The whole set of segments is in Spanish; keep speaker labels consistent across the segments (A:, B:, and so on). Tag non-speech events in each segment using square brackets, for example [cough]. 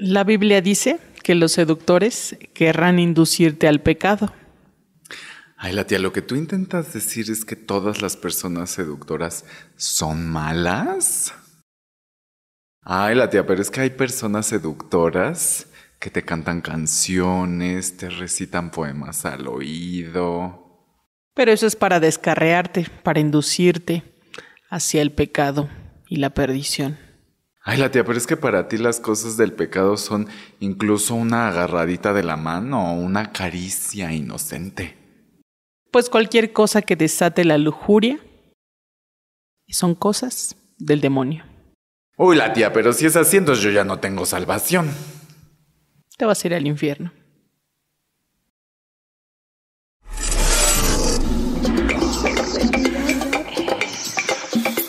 A: La Biblia dice que los seductores querrán inducirte al pecado.
B: Ay, la tía, lo que tú intentas decir es que todas las personas seductoras son malas. Ay, la tía, pero es que hay personas seductoras que te cantan canciones, te recitan poemas al oído.
A: Pero eso es para descarrearte, para inducirte hacia el pecado y la perdición.
B: Ay, la tía, pero es que para ti las cosas del pecado son incluso una agarradita de la mano o una caricia inocente.
A: Pues cualquier cosa que desate la lujuria son cosas del demonio.
B: Uy, la tía, pero si es así, entonces yo ya no tengo salvación.
A: Te vas a ir al infierno.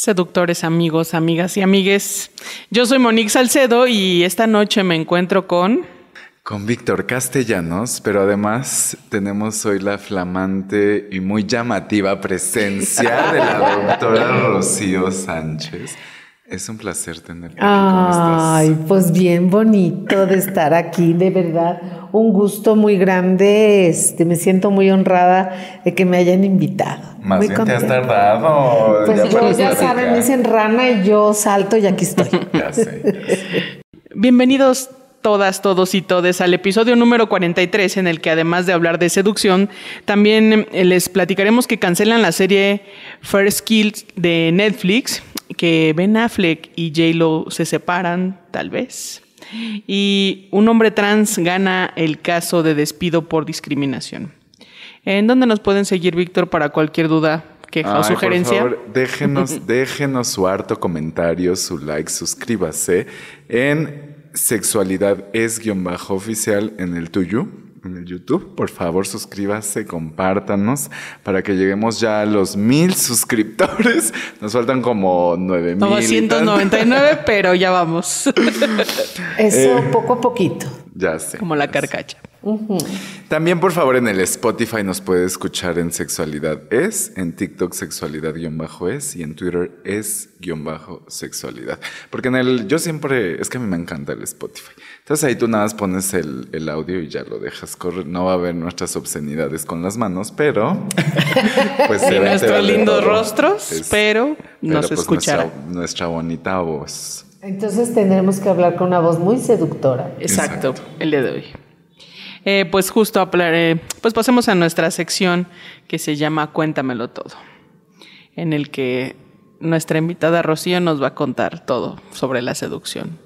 A: Seductores amigos, amigas y amigues. Yo soy Monique Salcedo y esta noche me encuentro con...
B: Con Víctor Castellanos, pero además tenemos hoy la flamante y muy llamativa presencia de la doctora [laughs] Rocío Sánchez. Es un placer tenerte aquí. ¿Cómo estás?
C: Ay, pues bien bonito de estar aquí, de verdad. Un gusto muy grande. Este, me siento muy honrada de que me hayan invitado.
B: Más
C: Muy
B: bien te has
C: contenta.
B: tardado.
C: Pues yo,
B: puedes
C: ya saben, me dicen rana y yo salto y aquí estoy. [laughs]
B: Ya sé.
A: Bienvenidos todas, todos y todes al episodio número 43 en el que además de hablar de seducción, también eh, les platicaremos que cancelan la serie First Kills de Netflix, que Ben Affleck y J-Lo se separan, tal vez. Y un hombre trans gana el caso de despido por discriminación. ¿En dónde nos pueden seguir, Víctor, para cualquier duda, queja o sugerencia?
B: Por favor, déjenos, [laughs] déjenos su harto comentario, su like, suscríbase en sexualidad es guion bajo oficial en el tuyo, en el YouTube. Por favor, suscríbase, compártanos para que lleguemos ya a los mil suscriptores. [laughs] Nos faltan como nueve mil. y tanto.
A: 999, pero ya vamos.
C: Eso
B: Eh.
C: poco a poquito.
B: Ya sé.
A: Como la carcacha.
B: También, por favor, en el Spotify nos puede escuchar en Sexualidad Es, en TikTok Sexualidad-Es y en Twitter Es-Sexualidad. Porque en el, yo siempre, es que a mí me encanta el Spotify. Entonces ahí tú nada más pones el, el audio y ya lo dejas correr. No va a haber nuestras obscenidades con las manos, pero... [laughs] Pues
A: Y nuestros lindos rostros,
B: Es-
A: pero nos
B: pues,
A: escuchará.
B: Nuestra, nuestra bonita voz.
C: Entonces tendremos que hablar con una voz muy seductora.
A: Exacto,
B: Exacto.
A: el día de hoy. Eh, pues justo, hablar- eh, pues pasemos a nuestra sección que se llama Cuéntamelo todo, en el que nuestra invitada Rocío nos va a contar todo sobre la seducción.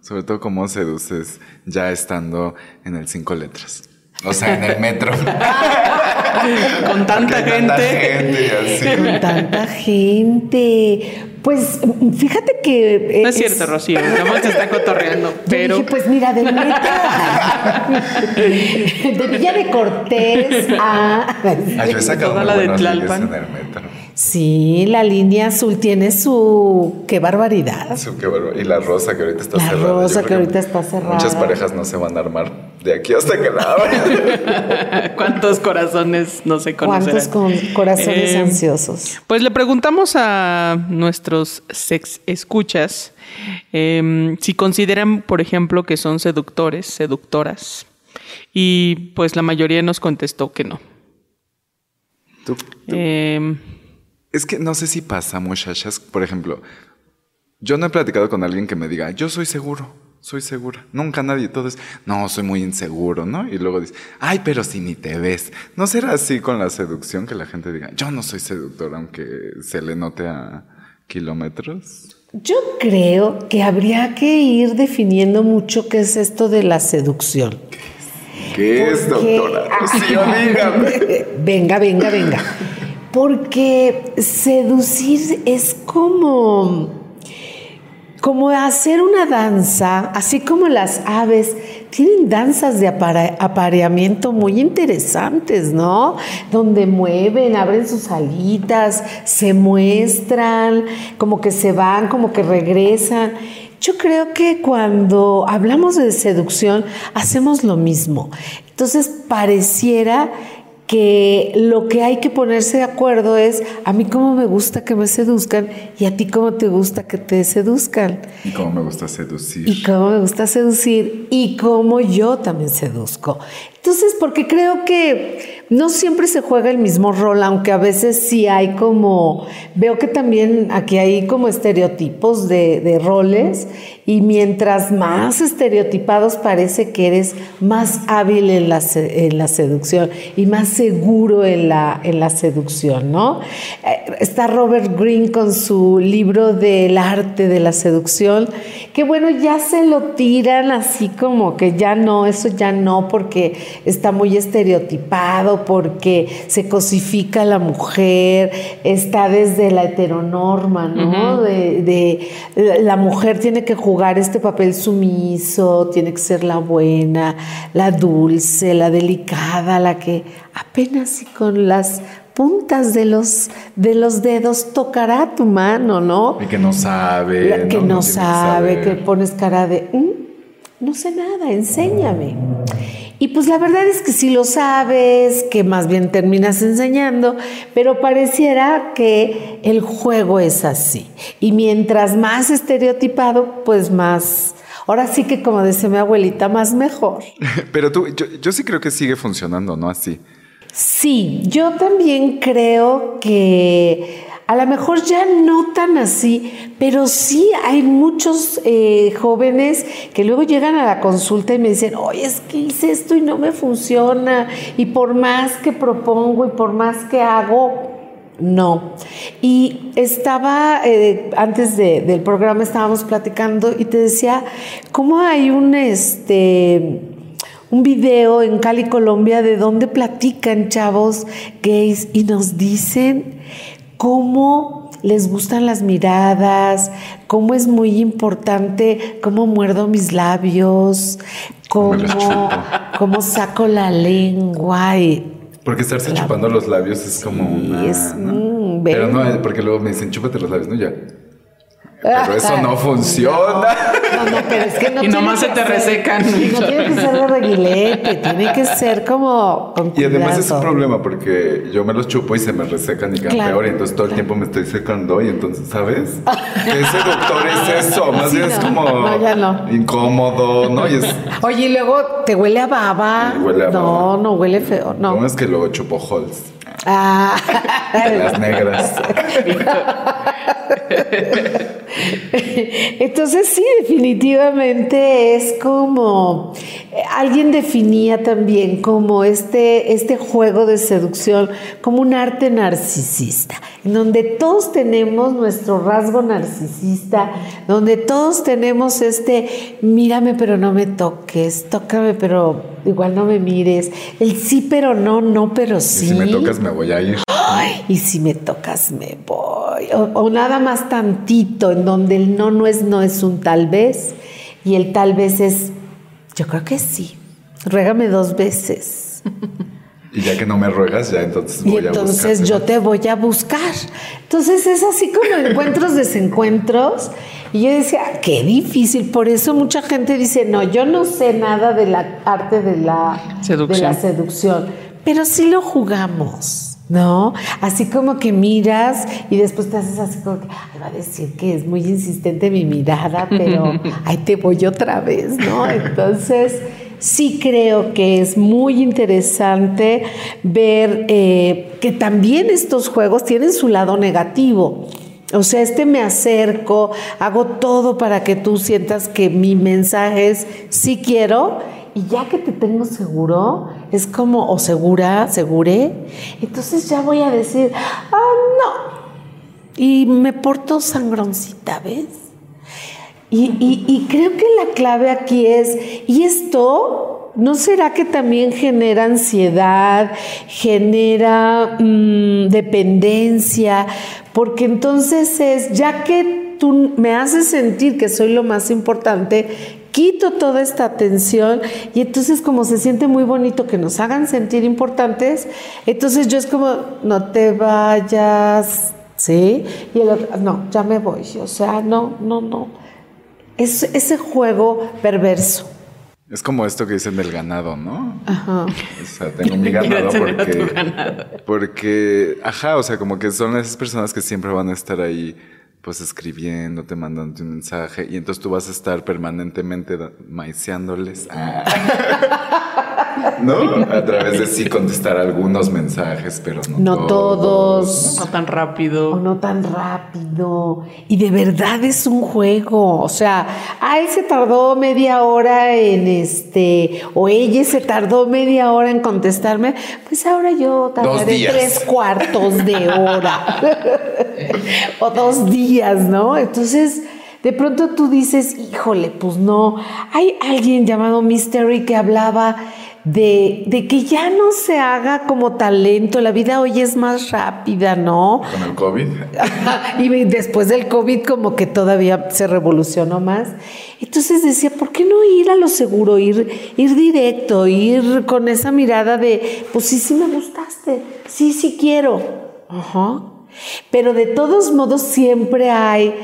B: Sobre todo cómo seduces ya estando en el cinco letras. O sea, en el metro. [laughs]
A: Con tanta
B: Porque
A: gente.
B: gente y así.
C: Con tanta gente. Pues fíjate que. eh,
A: No es cierto, Rocío, nada te está cotorreando, [laughs] pero
C: dije, pues mira, del metro. [laughs] de Villa de Cortés a.
B: Ah, yo he sacado
A: Toda la de Tlalpan.
B: en el metro.
C: Sí, la línea azul tiene su. ¡Qué barbaridad!
B: Su, qué bárbaro. Y la rosa que ahorita está
C: La
B: cerrada. Yo
C: rosa que ahorita está cerrada.
B: Muchas parejas no se van a armar de aquí hasta que la abran. [laughs]
A: ¿cuántos corazones no se
C: ¿Cuántos
A: conocerán?
C: con corazones
A: Eh,
C: ansiosos?
A: Pues le preguntamos a nuestros sex escuchas em, si consideran, por ejemplo, que son seductores, seductoras. Y pues la mayoría nos contestó que no.
B: Tú- tú-
A: Em,
B: Es que no sé si pasa, muchachas. Por ejemplo, yo no he platicado con alguien que me diga, yo soy seguro, soy segura. Nunca nadie, todo es, no, soy muy inseguro, ¿no? Y luego dice, ay, pero si ni te ves. ¿No será así con la seducción que la gente diga, yo no soy seductor, aunque se le note a kilómetros?
C: Yo creo que habría que ir definiendo mucho qué es esto de la seducción.
B: ¿Qué es, doctora? Sí, dígame. [laughs]
C: venga, venga, venga. Porque seducir es como como hacer una danza, así como las aves tienen danzas de apare- apareamiento muy interesantes, ¿no? Donde mueven, abren sus alitas, se muestran, como que se van, como que regresan. Yo creo que cuando hablamos de seducción hacemos lo mismo. Entonces pareciera que lo que hay que ponerse de acuerdo es a mí cómo me gusta que me seduzcan y a ti cómo te gusta que te seduzcan
B: Y cómo me gusta seducir.
C: y cómo me gusta seducir y cómo yo también seduzco. Entonces, porque creo que no siempre se juega el mismo rol, aunque a veces sí hay como, veo que también aquí hay como estereotipos de, roles y mientras más estereotipados parece que eres más hábil en la, en la seducción y más seguro en la, en la seducción, ¿no? Eh, Está Robert Greene con su libro del arte de la seducción, que bueno, ya se lo tiran así como que ya no, eso ya no, porque está muy estereotipado, porque se cosifica a la mujer, está desde la heteronorma, ¿no? de, de la mujer tiene que jugar este papel sumiso, tiene que ser la buena, la dulce, la delicada, la que apenas y con las puntas de los, de los dedos tocará tu mano, ¿no?
B: Y que no sabe.
C: La que no, sabe, que,
B: saber.
C: pones cara de, "Mm, no sé nada, enséñame. Y pues la verdad es que si lo sabes, que más bien terminas enseñando, pero pareciera que el juego es así. Y mientras más estereotipado, pues más, ahora sí que como dice mi abuelita, más mejor. [laughs]
B: Pero tú, yo, yo sí creo que sigue funcionando, ¿no? Así.
C: Sí, yo también creo que a lo mejor ya no tan así, pero sí hay muchos eh, jóvenes que luego llegan a la consulta y me dicen, oye, es que hice esto y no me funciona, y por más que propongo y por más que hago, no. Y estaba, eh, antes de- del programa estábamos platicando y te decía, ¿cómo hay un, este, un video en Cali, Colombia, de donde platican chavos gays y nos dicen cómo les gustan las miradas, cómo es muy importante, cómo muerdo mis labios, cómo, cómo saco la lengua y
B: Porque estarse
C: La-
B: chupando los labios es como una.
C: es,
B: ¿no?
C: mm,
B: Pero no, porque luego me dicen, chúpate los labios, ¿no? Ya. Pero eso no funciona.
C: No, no, pero es que no [laughs]
A: Y nomás se te
C: ser-
A: resecan.
C: No tiene que ser de reguilete, tiene que ser como con
B: Y además es un problema porque yo me los chupo y se me resecan y quedan
C: Claro,
B: peor. Y entonces todo el tiempo me estoy secando. Y entonces, ¿sabes? [laughs] ¿Qué seductor es eso? Más
C: Sí,
B: bien es
C: no.
B: como
C: No, ya no.
B: incómodo, ¿no? Y es.
C: Oye, y luego te huele a baba.
B: Huele a
C: no,
B: baba.
C: no huele feo, no.
B: ¿Cómo es que luego chupo Halls?
C: Ah.
B: De las negras. [laughs] [laughs]
C: Entonces sí, definitivamente es como eh, alguien definía también como este, este juego de seducción como un arte narcisista, en donde todos tenemos nuestro rasgo narcisista, donde todos tenemos este mírame pero no me toques, tócame pero igual no me mires, el sí pero no, no pero
B: Y
C: sí.
B: si me tocas, me voy a ir.
C: Ay, y si me tocas me voy. O, o nada más tantito, en donde el no no es no es un tal vez y el tal vez es, yo creo que sí. Ruégame dos veces.
B: Y ya que no me ruegas, ya entonces
C: Y
B: voy a
C: entonces yo te voy a buscar. Entonces es así como encuentros, desencuentros. Y yo decía, qué difícil. Por eso mucha gente dice, no, yo no sé nada de la arte de la
A: Seducción.
C: De la seducción. Pero sí lo jugamos. ¿No? Así como que miras y después te haces así como que, "Ay, va a decir que es muy insistente mi mirada, pero [laughs] ahí te voy otra vez, ¿no? Entonces, sí creo que es muy interesante ver eh, que también estos juegos tienen su lado negativo. O sea, este me acerco, hago todo para que tú sientas que mi mensaje es sí quiero y ya que te tengo seguro, es como, o segura, segure, entonces ya voy a decir, ah, no. Y me porto sangroncita, ¿ves? Y, y- creo que la clave aquí es, ¿y esto ¿no será que también genera ansiedad, genera mm, dependencia? Porque entonces es, ya que tú me haces sentir que soy lo más importante, quito toda esta atención y entonces como se siente muy bonito que nos hagan sentir importantes, entonces yo es como, no te vayas, ¿sí? Y el otro, no, ya me voy, o sea, no, no, no. Es ese juego perverso.
B: Es como esto que dicen del ganado, ¿no? Ajá. O sea, tengo mi ganado porque, porque, ajá, o sea, como que son esas personas que siempre van a estar ahí pues escribiéndote, mandándote un mensaje, y entonces tú vas a estar permanentemente maiceándoles. [laughs] [laughs] ¿No? A través de sí contestar algunos mensajes, pero no,
C: no todos.
A: No tan rápido.
C: O no tan rápido. Y de verdad es un juego. O sea, a él se tardó media hora en este, o ella se tardó media hora en contestarme, pues ahora yo tardaré tres cuartos de hora. [laughs] o dos días ¿no? Entonces, de pronto tú dices, híjole, pues no. Hay alguien llamado Mystery que hablaba de, de, que ya no se haga como talento, la vida hoy es más rápida, ¿no?
B: Con el COVID. [laughs]
C: y después del COVID como que todavía se revolucionó más. Entonces decía, ¿por qué no ir a lo seguro, ir, ir directo, ir con esa mirada de, pues sí, sí me gustaste, sí, sí quiero. Ajá. Pero de todos modos siempre hay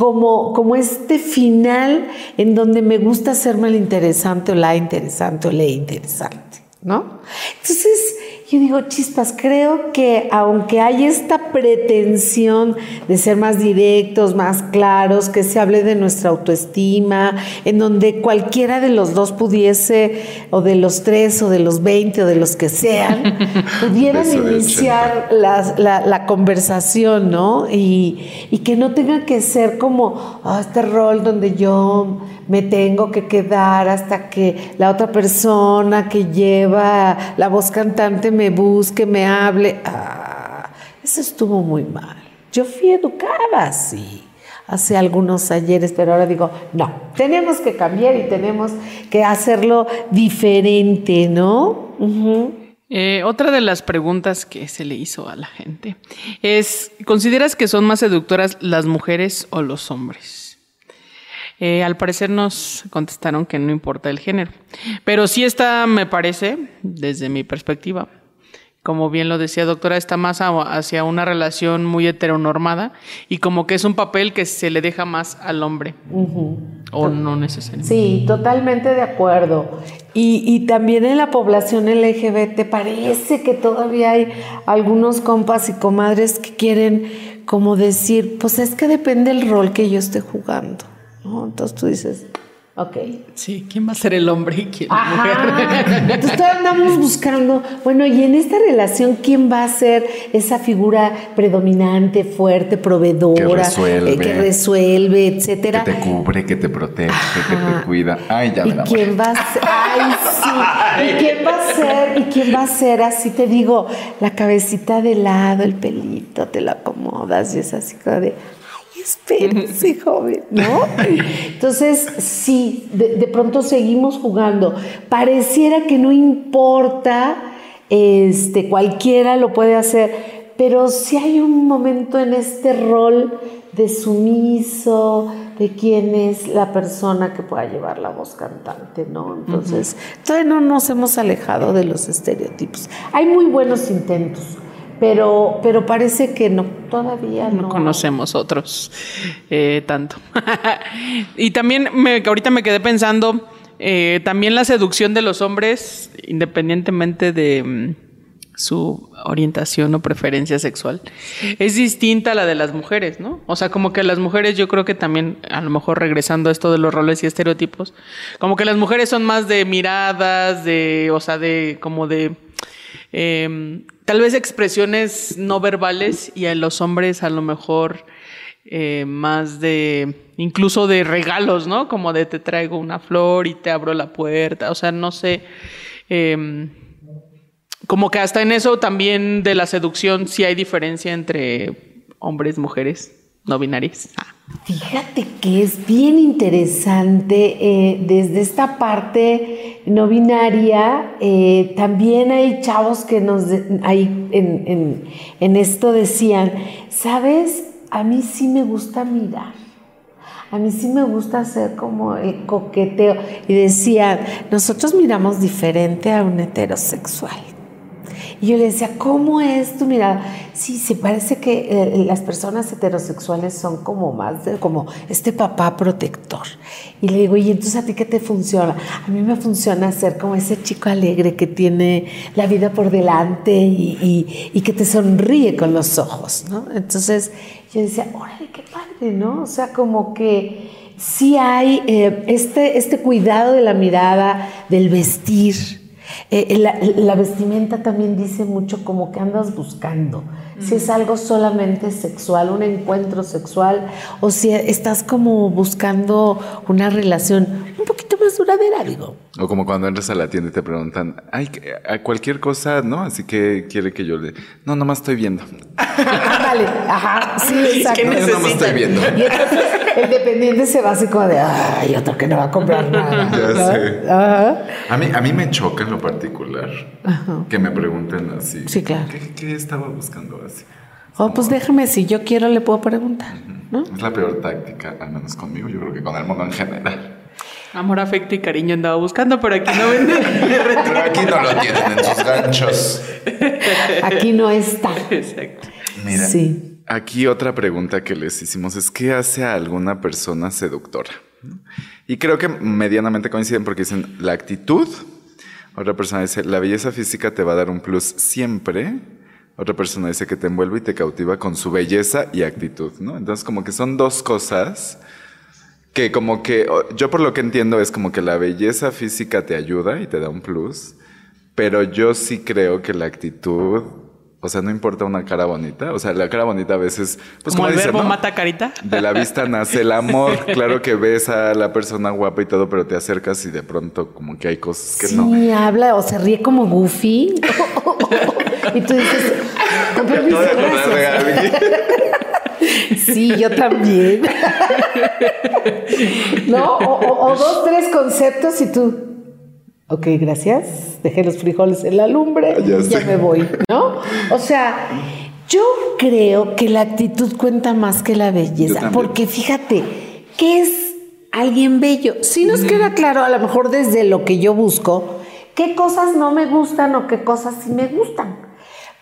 C: como, como este final en donde me gusta hacerme el interesante o la interesante o la interesante, ¿no? Entonces, yo digo, chispas, creo que aunque hay esta pretensión de ser más directos, más claros, que se hable de nuestra autoestima, en donde cualquiera de los dos pudiese, o de los tres, o de los veinte, o de los que sean, [laughs] pudieran iniciar la, conversación, ¿no? Y, y, que no tenga que ser como oh, este rol donde yo me tengo que quedar hasta que la otra persona que lleva la voz cantante me busque, me hable. Ah, eso estuvo muy mal. Yo fui educada así hace algunos ayeres, pero ahora digo, no, tenemos que cambiar y tenemos que hacerlo diferente, ¿no?
A: Eh, otra de las preguntas que se le hizo a la gente es, ¿consideras que son más seductoras las mujeres o los hombres? Eh, al parecer nos contestaron que no importa el género, pero sí está, me parece, desde mi perspectiva, como bien lo decía doctora, está más hacia una relación muy heteronormada y como que es un papel que se le deja más al hombre. O no necesariamente.
C: Sí, totalmente de acuerdo. Y, y, también en la población LGBT parece que todavía hay algunos compas y comadres que quieren como decir, pues es que depende el rol que yo esté jugando. ¿no? Entonces tú dices, Ok.
A: Sí, ¿quién va a ser el hombre y quién la mujer?
C: Entonces andamos buscando, bueno, y en esta relación, ¿quién va a ser esa figura predominante, fuerte, proveedora, que
B: resuelve,
C: eh, que resuelve etcétera?
B: Que te cubre, que te protege, que te cuida. Ay, ya
C: ¿Y
B: me
C: quién va a ser? Ay, sí. ¿Y quién va a ser? ¿Y quién va a ser? Así te digo, la cabecita de lado, el pelito, te lo acomodas y es así como de espérense, [laughs] joven, ¿no? Entonces, sí, de, pronto seguimos jugando. Pareciera que no importa, este, cualquiera lo puede hacer, pero si hay un momento en este rol de sumiso, de quién es la persona que pueda llevar la voz cantante, ¿no? Entonces, todavía no nos hemos alejado de los estereotipos. Hay muy buenos intentos pero, pero parece que no, todavía no.
A: No conocemos otros eh, tanto. [laughs] y también me, ahorita me quedé pensando, eh, también la seducción de los hombres, independientemente de mm, su orientación o preferencia sexual, es distinta a la de las mujeres, ¿no? O sea, como que las mujeres, yo creo que también, a lo mejor regresando a esto de los roles y estereotipos, como que las mujeres son más de miradas, de, o sea, de, como de Em, tal vez expresiones no verbales y a los hombres a lo mejor eh, más de, incluso de regalos, ¿no? Como de te traigo una flor y te abro la puerta, o sea, no sé. Em, como que hasta en eso también de la seducción sí hay diferencia entre hombres mujeres. no binarias. Ah.
C: Fíjate que es bien interesante eh, desde esta parte no binaria. eh, también hay chavos que nos en, en- en esto decían, sabes, a mí sí me gusta mirar. A mí sí me gusta hacer como el coqueteo. Y decían, nosotros miramos diferente a un heterosexual. Y yo le decía, ¿cómo es tu mirada? Sí, se parece que eh, las personas heterosexuales son como más, de- como este papá protector. Y le digo, ¿y entonces a ti qué te funciona? A mí me funciona ser como ese chico alegre que tiene la vida por delante y, y- y que te sonríe con los ojos, ¿no? Entonces yo decía, órale, qué padre, ¿no? O sea, como que sí hay eh, este, este cuidado de la mirada, del vestir. Eh, la, la vestimenta también dice mucho como que andas buscando. Si es algo solamente sexual, un encuentro sexual, o si estás como buscando una relación un poquito más duradera, digo.
B: O como cuando entras a la tienda y te preguntan, ay, que- a cualquier cosa, ¿no? Así que quiere que yo le... No, nomás estoy viendo. [laughs]
C: Vale, ajá, sí, [laughs] exacto.
A: ¿Qué
B: No, yo nomás estoy viendo.
C: Y entonces el dependiente se va así como de, ay, otro que no va a comprar [laughs] nada.
B: Ya
C: ¿no?
B: sé.
C: Ajá.
B: A mí, a mí me choca en lo particular que me pregunten así.
C: Sí, claro.
B: ¿Qué, qué estaba buscando así?
C: Oh, pues déjame, si yo quiero le puedo preguntar, ¿no?
B: Es la peor táctica, al menos conmigo, yo creo que con el mundo en general.
A: Amor, afecto y cariño andaba buscando, pero aquí no venden. [laughs]
B: Pero aquí no lo tienen en sus ganchos.
C: Aquí no está.
A: Exacto.
B: Mira,
C: Sí.
B: Aquí otra pregunta que les hicimos es ¿qué hace a alguna persona seductora? Y creo que medianamente coinciden porque dicen la actitud. Otra persona dice la belleza física te va a dar un plus siempre. Otra persona dice que te envuelve y te cautiva con su belleza y actitud, ¿no? Entonces como que son dos cosas que como que yo por lo que entiendo es como que la belleza física te ayuda y te da un plus, pero yo sí creo que la actitud, o sea, no importa una cara bonita, o sea, la cara bonita a veces, pues
A: Como
B: como,
A: el
B: dicen,
A: verbo
B: ¿no?
A: mata carita.
B: De la vista nace el amor. [laughs] Claro que ves a la persona guapa y todo, pero te acercas y de pronto como que hay cosas que
C: sí,
B: no.
C: habla o se ríe como Goofy. [laughs] y tú dices, con permiso, gracias. [laughs] Sí, yo también. ¿No? O, o- o dos, tres conceptos y tú. Ok, gracias. Dejé los frijoles en la lumbre.
B: Ya
C: Ya,
B: sé.
C: me voy, ¿no? O sea, yo creo que la actitud cuenta más que la belleza. Porque fíjate, ¿qué es alguien bello? Si nos queda claro, a lo mejor desde lo que yo busco, qué cosas no me gustan o qué cosas sí me gustan.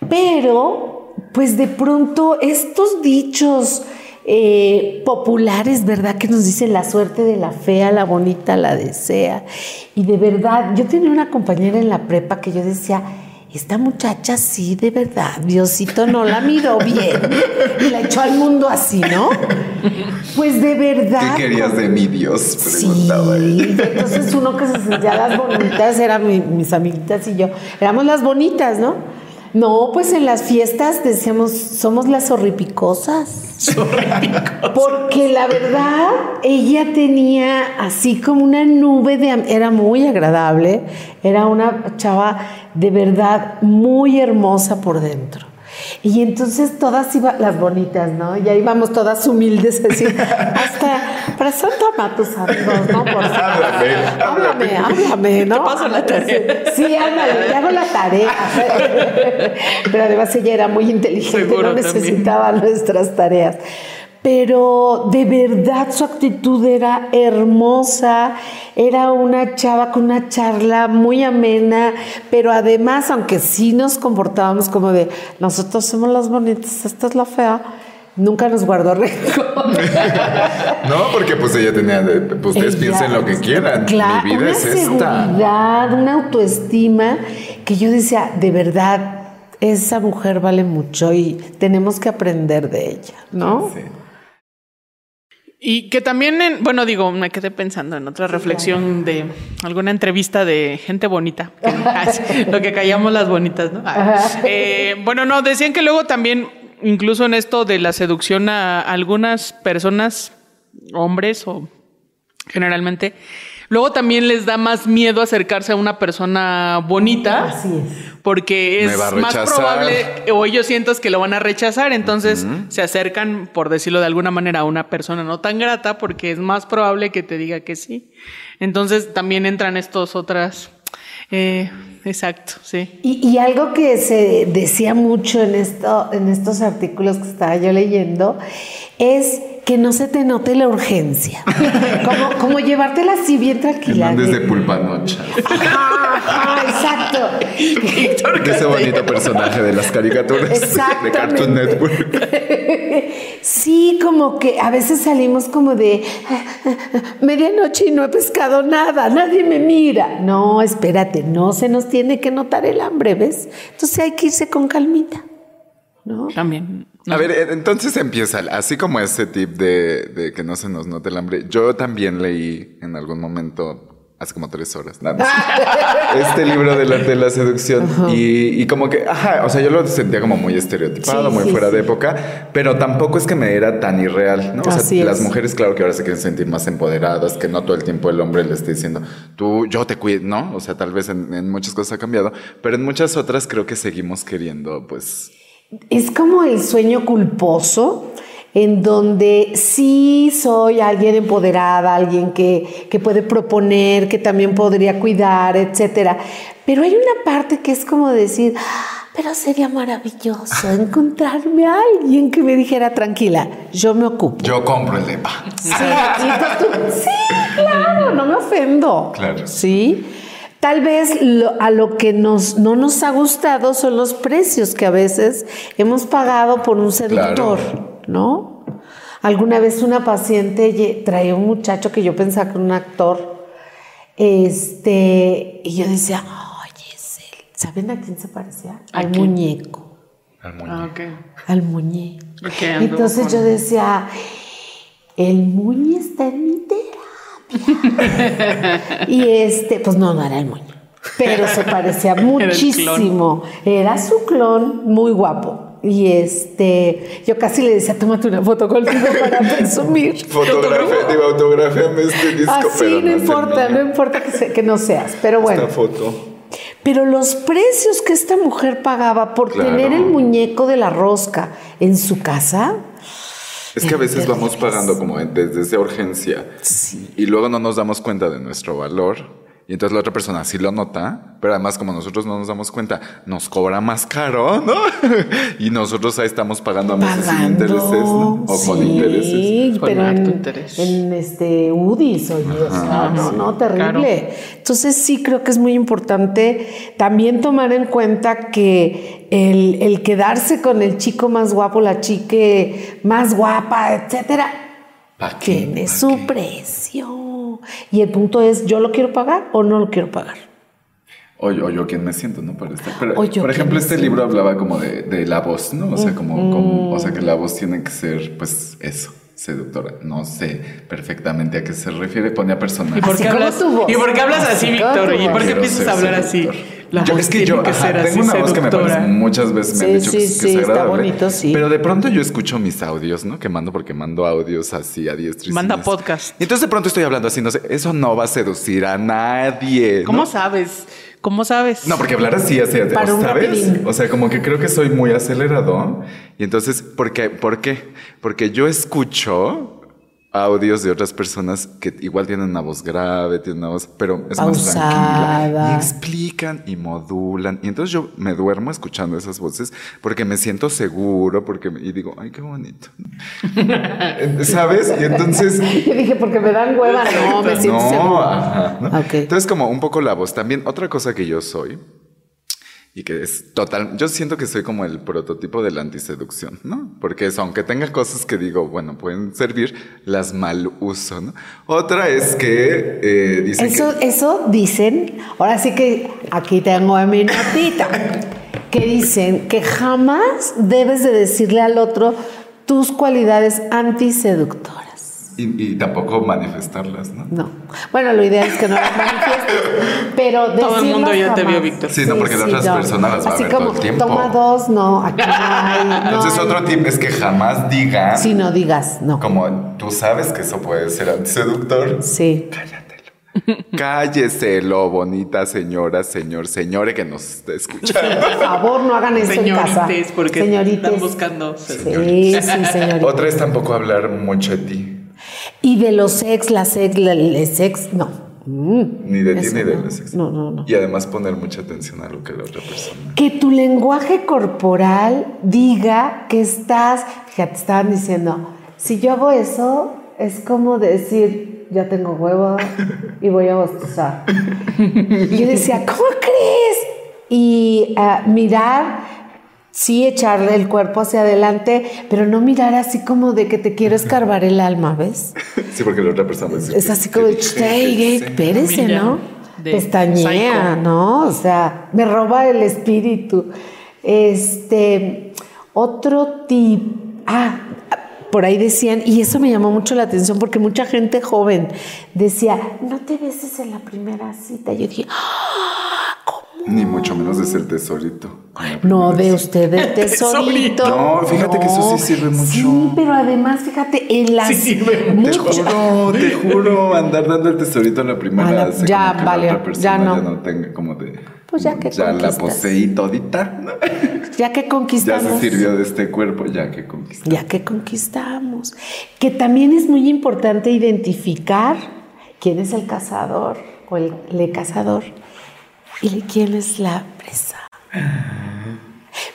C: Pero, pues de pronto, estos dichos eh, populares, ¿verdad? Que nos dicen la suerte de la fea, la bonita la desea. Y de verdad, yo tenía una compañera en la prepa que yo decía, esta muchacha sí, de verdad, Diosito no la miró bien y la echó al mundo así, ¿no? Pues de verdad.
B: ¿Qué querías de mi Dios?
C: Sí,
B: él.
C: entonces uno que se sentía las bonitas, eran mi- mis amiguitas y yo, éramos las bonitas, ¿no? No, pues en las fiestas decíamos, somos las horripicosas. Porque la verdad, ella tenía así como una nube de... Era muy agradable, era una chava de verdad muy hermosa por dentro. Y entonces todas iban, las bonitas, ¿no? Ya íbamos todas humildes así, [laughs] hasta, presenta a tus amigos, ¿no? Por favor.
B: Háblame,
C: háblame, háblame, ¿no?
A: Te paso la tarea.
C: Sí, ándale, te hago la tarea. Pero además ella era muy inteligente,
A: Seguro
C: no
A: también.
C: necesitaba nuestras tareas. Pero de verdad su actitud era hermosa, era una chava con una charla muy amena, pero además, aunque sí nos comportábamos como de nosotros somos las bonitas, esta es la fea, nunca nos guardó rencor. [laughs]
B: No, porque pues ella tenía, pues ustedes
C: Ella-
B: piensen lo que quieran.
C: Claro,
B: Mi vida
C: una
B: es esta.
C: seguridad, una autoestima que yo decía, de verdad, esa mujer vale mucho y tenemos que aprender de ella, ¿no?
B: Sí.
A: Y que también, en- bueno, digo, me quedé pensando en otra reflexión de alguna entrevista de gente bonita. que- [laughs] lo que callamos las bonitas, ¿no? Ah, eh, bueno, no, decían que luego también, incluso en esto de la seducción a algunas personas, hombres o generalmente, Luego también les da más miedo acercarse a una persona bonita.
C: Así es.
A: Porque es más probable, o ellos sientas que lo van a rechazar, entonces se acercan, por decirlo de alguna manera, a una persona no tan grata, porque es más probable que te diga que sí. Entonces también entran estos otras. eh, exacto, sí.
C: Y, y algo que se decía mucho en, esto, en estos artículos que estaba yo leyendo es que no se te note la urgencia. [laughs] Como, como llevártela así bien
B: Que
C: tranquila.
B: mandes de.
C: Ajá, ajá, exacto.
B: Que ese bonito personaje de las caricaturas de Cartoon. Network.
C: Sí, como que a veces salimos como de medianoche y no he pescado nada, nadie me mira. No, espérate, no se nos tiene que notar el hambre, ¿ves? Entonces hay que irse con calmita, ¿no?
A: También.
B: A ver, eh, entonces empieza, así como ese tip de, de que no se nos note el hambre. Yo también leí en algún momento, hace como tres horas, nada más, [laughs] este libro del arte de la seducción. Y, y como que, ajá, o sea, yo lo sentía como muy estereotipado,
C: Sí,
B: muy
C: sí,
B: fuera de
C: sí.
B: época, pero tampoco es que me era tan irreal, ¿no? O sea,
C: Así
B: las
C: es.
B: mujeres, claro que ahora se quieren sentir más empoderadas, que no todo el tiempo el hombre le esté diciendo, tú, yo te cuido, ¿no? O sea, tal vez en, en muchas cosas ha cambiado, pero en muchas otras creo que seguimos queriendo, pues,
C: Es como el sueño culposo, en donde sí soy alguien empoderada, alguien que, que puede proponer, que también podría cuidar, etcétera. Pero hay una parte que es como decir, "Ah, pero sería maravilloso encontrarme a alguien que me dijera, tranquila, yo me ocupo.
B: yo compro el depa.
C: Sí, tú, sí, claro, no me ofendo.
B: Claro.
C: Sí. Tal vez lo- a lo que nos, no nos ha gustado son los precios que a veces hemos pagado por un seductor, ¿no? Alguna vez una paciente traía un muchacho que yo pensaba que era un actor, este, y yo decía, oye, es él. ¿Saben a quién se parecía?
A: ¿A
C: Al
A: quién?
C: muñeco,
B: Al muñeco.
A: Ah, ok.
C: al muñeco.
A: Ok, anduvo
C: Entonces
A: con-
C: yo decía, el muñe está en mi terapia. [laughs] y este, pues no, no era el muñe, pero se parecía [laughs] muchísimo. Era, su clon, muy guapo. Y este, yo casi le decía, tómate una foto contigo para presumir. [laughs]
B: Fotografía, digo, autografíame este disco,
C: Así
B: pero
C: no importa, no importa que, se- que no seas, pero bueno.
B: Esta foto.
C: Pero los precios que esta mujer pagaba por
B: Claro.
C: tener el muñeco de la rosca en su casa,
B: Es que a veces vamos pagando como desde esa urgencia y luego no nos damos cuenta de nuestro valor. Y entonces la otra persona sí lo nota, pero además como nosotros no nos damos cuenta, nos cobra más caro, ¿no? [laughs] y nosotros ahí estamos pagando a meses sin intereses, ¿no? O con intereses.
A: Con
C: pero
A: harto
C: en,
A: interés.
C: en este UDIs, oye, o sea, no, no, terrible. Entonces sí creo que es muy importante también tomar en cuenta que el, el quedarse con el chico más guapo, la chique más guapa, etcétera, tiene
B: ¿Pa'
C: su
B: qué?
C: Y el punto es, ¿yo lo quiero pagar o no lo quiero pagar?
B: O yo, o yo quién me siento, ¿no? Para estar. Pero, por ejemplo, este libro hablaba como de, de la voz, ¿no? O sea, como, como- o sea, que la voz tiene que ser, pues, eso, seductora. No sé perfectamente a qué se refiere. Ponía personajes.
A: ¿Y por qué hablas,
C: tu voz.
A: ¿y por qué hablas así, Víctor? ¿Y por qué empiezas a hablar así? La
B: Yo-
A: voz
B: es que
A: tiene
B: yo
A: que
B: ajá,
A: ser así,
B: tengo una voz que me parece muchas veces me han
C: Sí,
B: dicho
C: sí,
B: que, que
C: sí,
B: es
C: está bonito, sí.
B: Pero de pronto yo escucho mis audios, ¿no? Que mando porque mando audios así a diestra y
A: Manda
B: siniestra.
A: podcast.
B: Y entonces de pronto estoy hablando así, no sé, eso no va a seducir a nadie.
A: ¿Cómo sabes? ¿Cómo sabes?
B: No, porque hablar así, así, así,
C: Para un
B: ¿sabes?
C: rapidín.
B: O sea, como que creo que soy muy acelerado. Y entonces, ¿por qué? ¿Por qué? Porque yo escucho audios de otras personas que igual tienen una voz grave, tienen una voz, pero es más tranquila.
C: Pausada.
B: Y explican y modulan. Y entonces yo me duermo escuchando esas voces porque me siento seguro, porque me- y digo, ay, qué bonito. [laughs] ¿Sabes? Y entonces [laughs]
C: Yo dije, porque me dan hueva, no, me siento
B: no,
C: seguro.
B: ajá, ¿no?
C: Ok.
B: Entonces, como un poco la voz. También, otra cosa que yo soy, y que es total, yo siento que soy como el prototipo de la antiseducción, ¿no? Porque eso, aunque tenga cosas que digo, bueno, pueden servir, las mal uso, ¿no? Otra es que eh, dicen
C: Eso,
B: que...
C: eso dicen, ahora sí que aquí tengo en mi notita, que dicen que jamás debes de decirle al otro tus cualidades antiseductoras.
B: Y, y tampoco manifestarlas, ¿no?
C: No. Bueno, lo ideal es que no las manifiestes, pero
A: Todo el mundo ya te vio. Víctor.
B: Sí, no, porque las otras personas las va a ver
C: como,
B: todo el tiempo.
C: Toma dos, no, aquí no hay. no
B: Entonces,
C: hay.
B: otro tip es que jamás digan,
C: Si no digas, no.
B: como tú sabes que eso puede ser antiseductor,
C: Sí.
B: cállatelo. [laughs] Cállese, lo bonita señora, señor, señore que nos está escuchando.
C: Por favor, no hagan eso en casa.
A: Señorites, porque
C: Señorites.
A: están buscando.
C: Sí, sí, señoritas.
B: Otra es tampoco hablar mucho de ti.
C: Y de los ex, las ex, la- les ex, no. Mm,
B: Ni de ti ni de
C: no.
B: los ex.
C: No, no, no.
B: Y además poner mucha atención a lo que la otra persona.
C: Que tu lenguaje corporal diga que estás, fíjate, estaban diciendo, si yo hago eso, es como decir, ya tengo huevo y voy a bostezar. [laughs] Y yo decía, ¿cómo crees? Y ah, mirar, sí, echarle el cuerpo hacia adelante, pero no mirar así como de que te quiero escarbar el alma, ¿ves? [laughs]
B: Sí, porque la otra persona decir,
C: Es así como,
B: ¿qué dije?
C: "Ey,
B: ¿Qué
C: ey,
B: hice?".
C: espérese, ¿no? Pestañea. ¿no? O sea, me roba el espíritu. Este, otro tip. Ah, por ahí decían, y eso me llamó mucho la atención porque mucha gente joven decía, no te beses en la primera cita. Yo dije, "Ah,
B: Ni mucho menos es el [laughs] tesorito.
C: no ve usted el tesorito.
B: No, fíjate que eso sí sirve mucho.
C: Sí, pero además, fíjate, en las.
A: Sí sirve
B: Te
C: mucho-
B: juro, te juro, andar dando el tesorito a la primera
C: A la-
B: hace
C: ya,
B: como que
C: vale,
B: la otra persona
C: ya no.
B: ya no tenga como de
C: Pues ya que
B: ya la poseí todita, ¿no?
C: Ya que
B: ya
C: conquistamos.
B: se sirvió de este cuerpo, ya que conquistó.
C: ya que conquistamos. Que también es muy importante identificar quién es el cazador o el, le cazador y quién es la presa.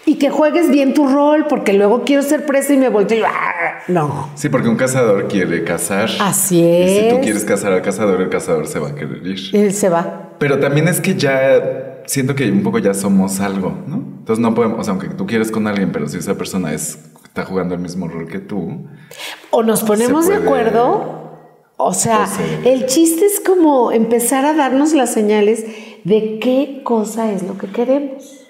C: Y que juegues bien tu rol, porque luego quiero ser presa y me volteo y ¡ah! no.
B: Sí, porque un cazador quiere cazar.
C: Así
B: Y si tú
C: es.
B: quieres cazar al cazador, el cazador se va a querer ir.
C: Él se va.
B: Pero también es que ya siento que un poco ya somos algo, ¿no? Entonces no podemos, o sea, aunque tú quieres con alguien, pero si esa persona es está jugando el mismo rol que tú,
C: O nos ponemos de acuerdo. O sea,
B: o
C: el chiste es como empezar a darnos las señales de qué cosa es lo que queremos.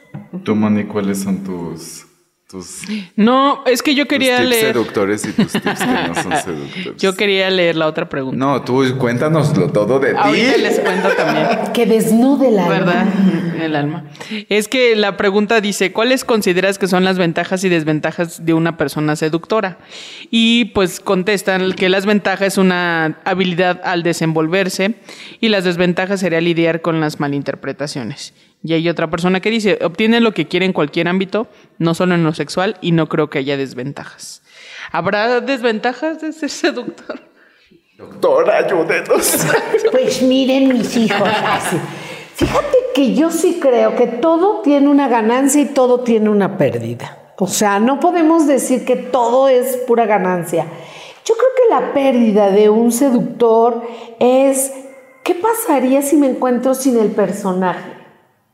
B: Moni, ¿cuáles son tus, tus,
A: No, es que yo
B: tus
A: quería
B: tips
A: leer.
B: seductores y tus tips que no son [laughs] seductores?
A: Yo quería leer la otra pregunta.
B: No, tú cuéntanoslo todo de ti.
A: Ahorita les cuento también. [laughs]
C: Que desnude la
A: ¿Verdad? El alma. Es que la pregunta dice, ¿cuáles consideras que son las ventajas y desventajas de una persona seductora? Y pues contestan que las ventajas es una habilidad al desenvolverse y las desventajas sería lidiar con las malinterpretaciones. Y hay otra persona que dice, obtiene lo que quiere en cualquier ámbito, no solo en lo sexual, y no creo que haya desventajas. ¿Habrá desventajas de ser seductor?
B: Doctor, ayúdenos. [laughs]
C: Pues miren mis hijos. así. Fíjate que yo sí creo que todo tiene una ganancia y todo tiene una pérdida. O sea, no podemos decir que todo es pura ganancia. Yo creo que la pérdida de un seductor es, ¿qué pasaría si me encuentro sin el personaje?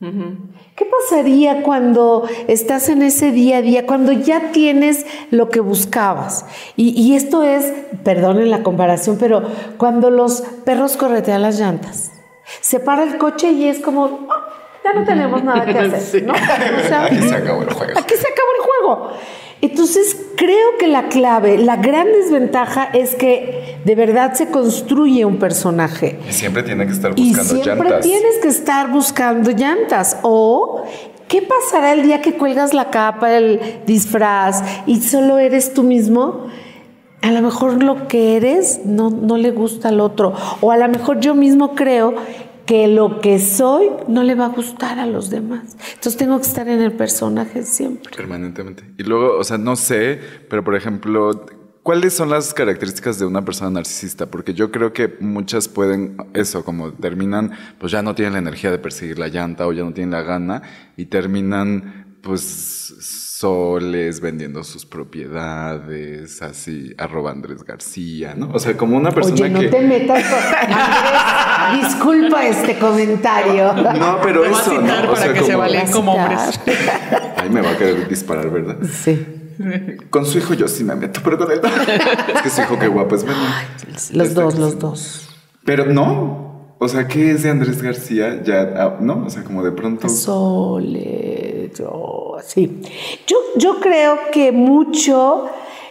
C: ¿Qué pasaría cuando estás en ese día a día, cuando ya tienes lo que buscabas? Y, y esto es, perdonen la comparación, pero cuando los perros corretean las llantas, se para el coche y es como, "Ah, ya no tenemos nada que [laughs] hacer, ¿no? O sea,
B: Aquí se acabó el juego.
C: Aquí se acabó el juego. Entonces, creo que la clave, la gran desventaja es que de verdad se construye un personaje.
B: Y siempre tiene que estar
C: Y
B: buscando
C: siempre
B: llantas.
C: tienes que estar buscando llantas. O, ¿qué pasará el día que cuelgas la capa, el disfraz y solo eres tú mismo? A lo mejor lo que eres no, no le gusta al otro. O a lo mejor yo mismo creo que lo que soy no le va a gustar a los demás. Entonces tengo que estar en el personaje siempre.
B: Permanentemente. Y luego, o sea, no sé, pero por ejemplo, ¿cuáles son las características de una persona narcisista? Porque yo creo que muchas pueden, eso, como terminan, pues ya no tienen la energía de perseguir la llanta o ya no tienen la gana y terminan, pues, soles vendiendo sus propiedades, así, arroba Andrés García, ¿no? O sea, como una persona
C: Oye, no
B: que...
C: te metas con... Andrés, disculpa este comentario.
B: No, pero
A: va a
B: eso,
A: citar
B: ¿no? O
A: para
B: sea,
A: que se
B: como...
A: valen como hombres.
B: Ay, me va a querer disparar, ¿verdad?
C: Sí.
B: Con su hijo yo sí me meto, pero con él no. Es que su hijo qué guapo es, bueno.
C: Los
B: Está
C: dos, los dos.
B: Pero no. O sea, ¿qué es de Andrés García? Ya, ah, ¿no? O sea, como de pronto.
C: Sole, yo, sí. Yo, yo creo que mucho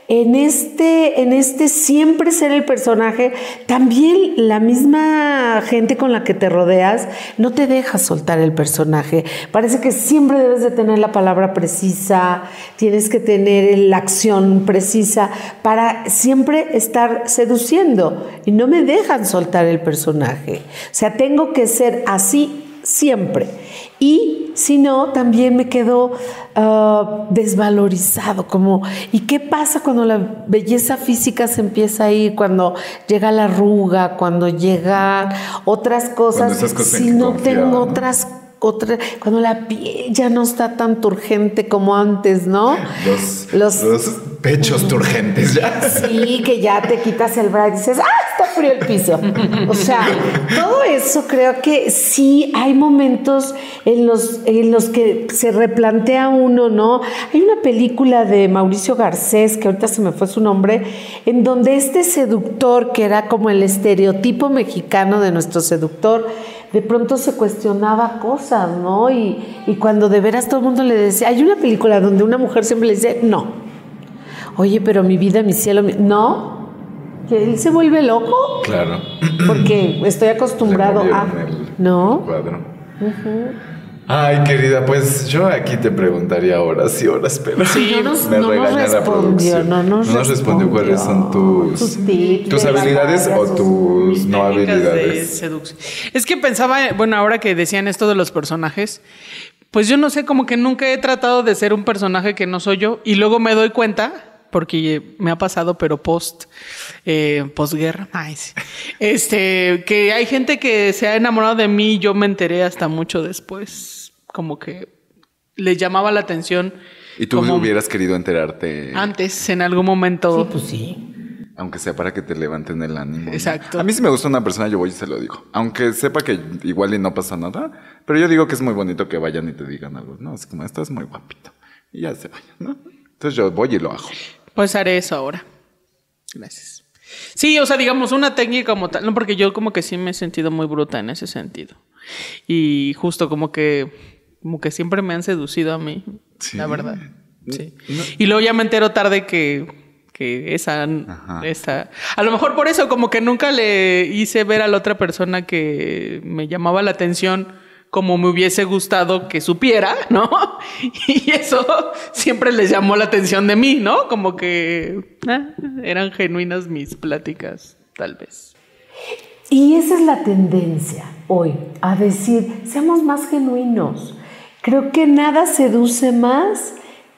C: en este, en este siempre ser el personaje, también la misma gente con la que te rodeas no te deja soltar el personaje. Parece que siempre debes de tener la palabra precisa, tienes que tener la acción precisa para siempre estar seduciendo y no me dejan soltar el personaje. O sea, tengo que ser así siempre. Y si no, también me quedo ah, desvalorizado, como, ¿y qué pasa cuando la belleza física se empieza a ir, cuando llega la arruga, cuando llegan otras cosas?
B: cosas
C: si no tengo otras, otra, cuando la piel ya no está tan turgente como antes, ¿no?
B: Los,
C: Los-
B: los pechos turgentes ya.
C: Sí, que ya te quitas el brazo y dices, ¡ah, está frío el piso! O sea, todo eso creo que sí hay momentos en los, en los que se replantea uno, ¿no? Hay una película de Mauricio Garcés, que ahorita se me fue su nombre, en donde este seductor, que era como el estereotipo mexicano de nuestro seductor, de pronto se cuestionaba cosas, ¿no? Y, y cuando de veras todo el mundo le decía, hay una película donde una mujer siempre le dice, no, Oye, pero mi vida, mi cielo, mi- no, que él se vuelve loco
B: Claro.
C: porque estoy acostumbrado a
B: el
C: no.
B: cuadro. Ay, querida, pues yo aquí te preguntaría horas y horas, pero
A: Sí,
C: no nos, [laughs]
B: me
C: no nos respondió, no nos,
B: respondió cuáles son tus,
C: tips
B: tus
C: las
B: habilidades o tus no habilidades.
A: Es que pensaba, bueno, ahora que decían esto de los personajes, pues yo no sé, como que nunca he tratado de ser un personaje que no soy yo y luego me doy cuenta, porque me ha pasado, pero post, eh, postguerra, ay, sí. este, que hay gente que se ha enamorado de mí y yo me enteré hasta mucho después, como que les llamaba la atención.
B: Y tú
A: como
B: hubieras querido enterarte,
A: Antes, en algún momento.
C: Sí, pues sí.
B: aunque sea para que te levanten el ánimo. ¿no?
A: Exacto.
B: A mí si me gusta una persona, yo voy y se lo digo. Aunque sepa que igual y no pasa nada, pero yo digo que es muy bonito que vayan y te digan algo, ¿no? Es como, estás muy guapito. Y ya se vayan, ¿no? Entonces yo voy y lo hago.
A: Pues haré eso ahora. Gracias. Sí, o sea, digamos, una técnica como tal, no, porque yo como que sí me he sentido muy bruta en ese sentido. Y justo como que, como que siempre me han seducido a mí,
B: Sí.
A: la verdad. Sí. Y luego ya me entero tarde que, que esa, esa, a lo mejor por eso como que nunca le hice ver a la otra persona que me llamaba la atención como me hubiese gustado que supiera, [laughs] ¿no? Y eso siempre les llamó la atención de mí, ¿no? Como que ah, eran genuinas mis pláticas, tal vez.
C: Y esa es la tendencia hoy, a decir, seamos más genuinos. Creo que nada seduce más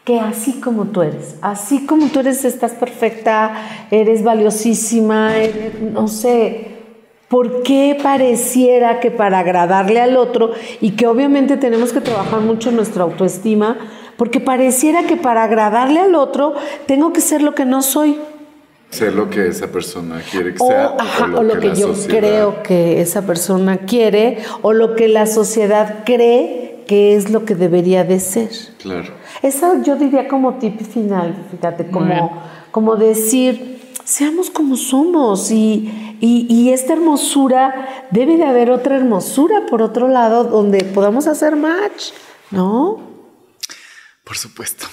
C: que así como tú eres. Así como tú eres, estás perfecta, eres valiosísima, eres- no sé. ¿Por qué pareciera que para agradarle al otro, y que obviamente tenemos que trabajar mucho en nuestra autoestima, porque pareciera que para agradarle al otro tengo que ser lo que no soy?
B: Sé lo que esa persona quiere que
C: O,
B: sea.
C: ajá, o lo, que,
B: la
C: yo
B: sociedad-
C: creo que esa persona quiere o lo que la sociedad cree que es lo que debería de ser.
B: Claro.
C: Eso yo diría como tip final, fíjate, como, como decir, seamos como somos y, y, y esta hermosura, debe de haber otra hermosura por otro lado donde podamos hacer match, ¿no?
B: Por supuesto.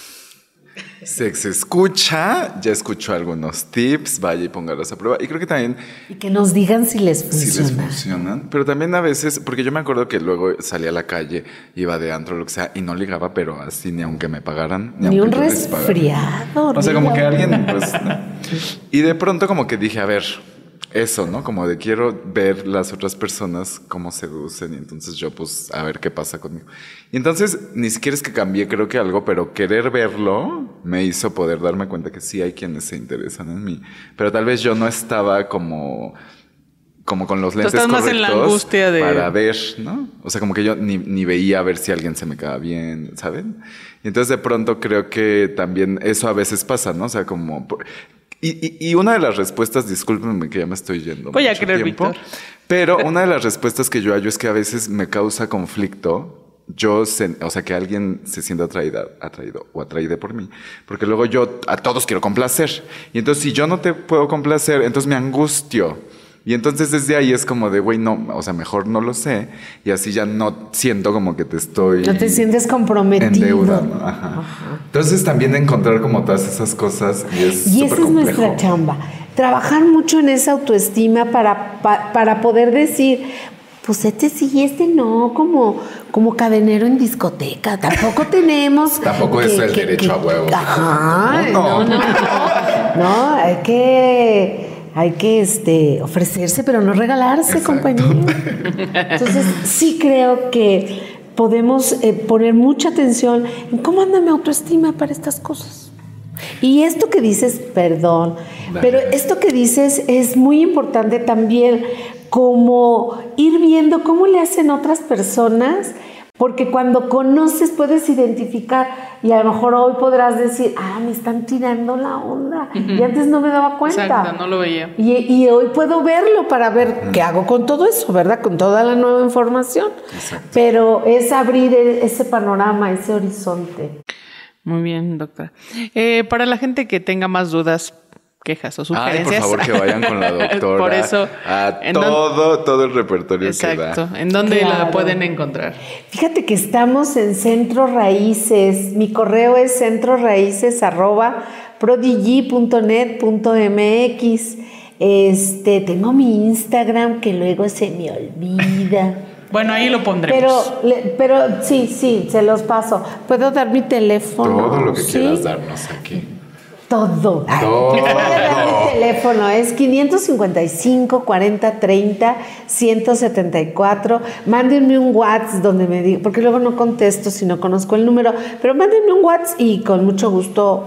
B: Sex escucha, ya escuchó algunos tips, vaya y póngalos a prueba. Y creo que también
C: Y que nos digan si les
B: sí les
C: funciona.
B: funcionan, pero también a veces, porque yo me acuerdo que luego salía a la calle, iba de antro, lo que sea, y no ligaba, pero así ni aunque me pagaran, ni,
C: Ni un
B: les
C: resfriado.
B: O sea, como que alguien, pues. ¿no? Y de pronto, como que dije, a ver, eso, ¿no? Como de quiero ver las otras personas cómo seducen, y entonces yo, pues, a ver qué pasa conmigo. Y entonces, ni siquiera es que cambié, creo que algo, pero querer verlo me hizo poder darme cuenta que sí hay quienes se interesan en mí. Pero tal vez yo no estaba como como con los lentes
A: estás más en la angustia de-
B: para ver, ¿no? O sea, como que yo ni, ni veía a ver si alguien se me quedaba bien, ¿saben? Y entonces de pronto creo que también eso a veces pasa, ¿no? O sea, como... Y, y- y una de las respuestas, discúlpenme que ya me estoy yendo.
A: Voy a
B: mucho
A: creer,
B: tiempo. Pero una de las respuestas que yo hallo es que a veces me causa conflicto yo, se- o sea, que alguien se sienta atraída, atraído o atraída por mí, porque luego yo a todos quiero complacer. Y entonces si yo no te puedo complacer, entonces me angustio. Y entonces desde ahí es como de, güey, no, o sea, mejor no lo sé. Y así ya no siento como que te estoy...
C: No te sientes comprometido.
B: En deuda, ¿no? Ajá. Entonces también encontrar como todas esas cosas y es
C: Y esa es nuestra chamba. Trabajar mucho en esa autoestima para, pa- para poder decir, pues este sí y este no, como, como cadenero en discoteca. Tampoco [laughs] tenemos.
B: Tampoco es el derecho a huevo.
C: Ajá,
B: No,
C: no,
B: no.
C: no, no. No, hay que. Hay que este, ofrecerse, pero no regalarse, compañero. [laughs] Entonces, sí creo que podemos eh, poner mucha atención en cómo anda mi autoestima para estas cosas. Y esto que dices, perdón, pero esto que dices es muy importante también, como ir viendo cómo le hacen otras personas, porque cuando conoces puedes identificar y a lo mejor hoy podrás decir, ah, me están tirando la onda. Y antes no me daba cuenta.
A: Exacto, no lo veía.
C: Y, y hoy puedo verlo para ver qué hago con todo eso, ¿verdad? Con toda la nueva información.
B: Exacto.
C: Pero es abrir e- ese panorama, ese horizonte.
A: Muy bien, doctora. Eh, para la gente que tenga más dudas, quejas o
B: Ay,
A: sugerencias.
B: por favor, que vayan con la [laughs] doctora.
A: Por eso.
B: A
A: ¿en dónde-
B: todo, todo el repertorio
A: Exacto.
B: que da.
A: ¿En dónde la pueden encontrar?
C: Fíjate que estamos en Centro Raíces. Mi correo es centroraíces arroba prodigy.net.mx. Este, tengo mi Instagram que luego se me olvida. [laughs]
A: Bueno, ahí lo pondremos.
C: Pero, le- pero sí, sí, se los paso. ¿Puedo dar mi teléfono?
B: Todo lo que
C: ¿Sí?
B: quieras darnos aquí.
C: Todo. Ay,
B: Todo.
C: Voy a dar mi teléfono. Es 555 40 30 174. Mándenme un WhatsApp donde me diga, porque luego no contesto si no conozco el número, pero mándenme un WhatsApp y con mucho gusto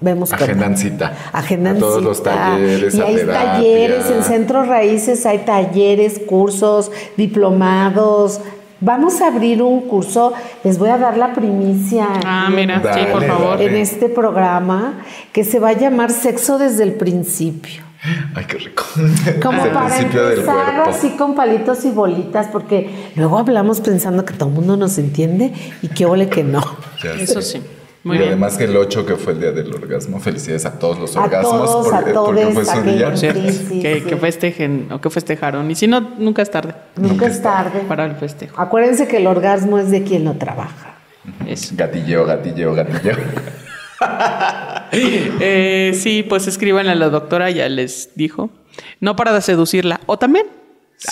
C: vemos qué
B: Agendan
C: onda.
B: cita.
C: Agendan
B: A todos los talleres,
C: Y hay
B: terapia.
C: talleres en Centro Raíces, hay talleres, cursos, diplomados. Vamos a abrir un curso, les voy a dar la primicia.
A: Ah, sí, por favor.
C: en este programa que se va a llamar Sexo desde el principio.
B: Ay, qué rico.
C: Como
B: Desde el
C: para
B: del
C: empezar
B: cuerpo.
C: así con palitos y bolitas, porque luego hablamos pensando que todo el mundo nos entiende y que ole que no.
A: Eso sí. Muy
B: y
A: bien.
B: además que el 8 que fue el día del orgasmo, felicidades a todos los
C: A
B: orgasmos
C: todos,
B: porque,
C: a
B: porque fue su día.
A: Por
C: Sí, sí,
A: que,
C: sí.
A: que festejen o que festejaron. Y si no, nunca es tarde
C: Nunca es tarde.
A: para el festejo.
C: Acuérdense que el orgasmo es de quien lo trabaja.
A: Eso.
B: Gatilleo, gatilleo, gatilleo. [laughs]
A: Eh, sí, pues escriban a la doctora, ya les dijo. No para seducirla. O también.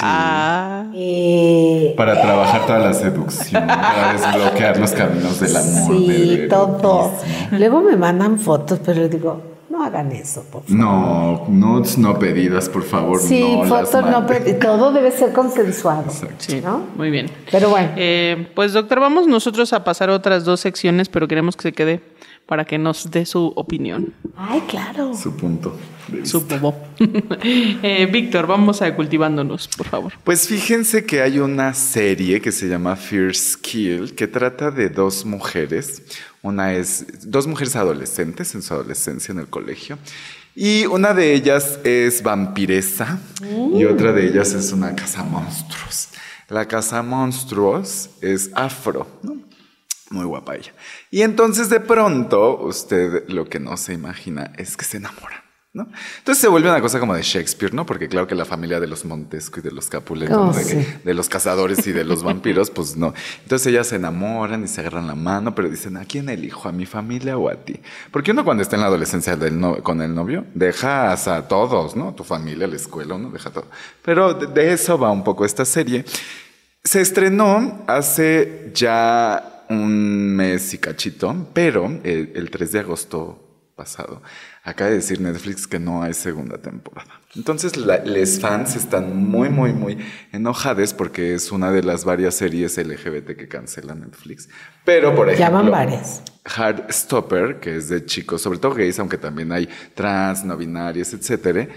A: Ah.
C: Eh,
B: Para trabajar toda la seducción, para desbloquear los caminos del amor.
C: sí,
B: del
C: todo. Luego me mandan fotos, pero digo, no hagan eso, por favor.
B: No, nudes no pedidas, por favor.
C: Sí,
B: no
C: fotos no, pero todo debe ser consensuado.
A: Sí,
C: ¿no?
A: muy bien.
C: Pero bueno.
A: Eh, pues doctor, vamos nosotros a pasar otras dos secciones, pero queremos que se quede para que nos dé su opinión.
C: Ay, claro.
B: Su punto. de vista.
A: Su bobo. [laughs] Eh, Víctor, vamos a cultivándonos, por favor.
B: Pues fíjense que hay una serie que se llama Fierce Kill que trata de dos mujeres. Una es dos mujeres adolescentes en su adolescencia en el colegio. Y una de ellas es vampiresa y otra de ellas es una casa monstruos. La casa monstruos es afro, ¿no? Muy guapa ella. Y entonces de pronto usted lo que no se imagina es que se enamora. ¿no? Entonces se vuelve una cosa como de Shakespeare, ¿no? Porque claro que la familia de los Montesco y de los Capuleto,
C: Oh,
B: ¿no? de, que-
C: sí.
B: de los cazadores y de los vampiros, pues no. Entonces ellas se enamoran y se agarran la mano, pero dicen, ¿a quién elijo? ¿A mi familia o a ti? Porque uno cuando está en la adolescencia del no- con el novio, dejas a todos, ¿no? Tu familia, la escuela, uno deja todo. Pero de- de eso va un poco esta serie. Se estrenó hace ya un mes y cachito, pero el, el 3 de agosto pasado acaba de decir Netflix que no hay segunda temporada. Entonces, les fans están muy, muy, muy enojados porque es una de las varias series LGBT que cancela Netflix. Pero, por ejemplo,
C: Ya van varias.
B: Heartstopper, que es de chicos, sobre todo gays, aunque también hay trans, no binarios, etcétera,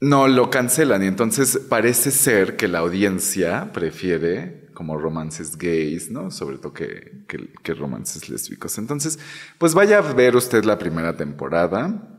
B: no lo cancelan. Y entonces parece ser que la audiencia prefiere como romances gays, ¿no? Sobre todo que, que, romances lésbicos. Entonces, pues vaya a ver usted la primera temporada.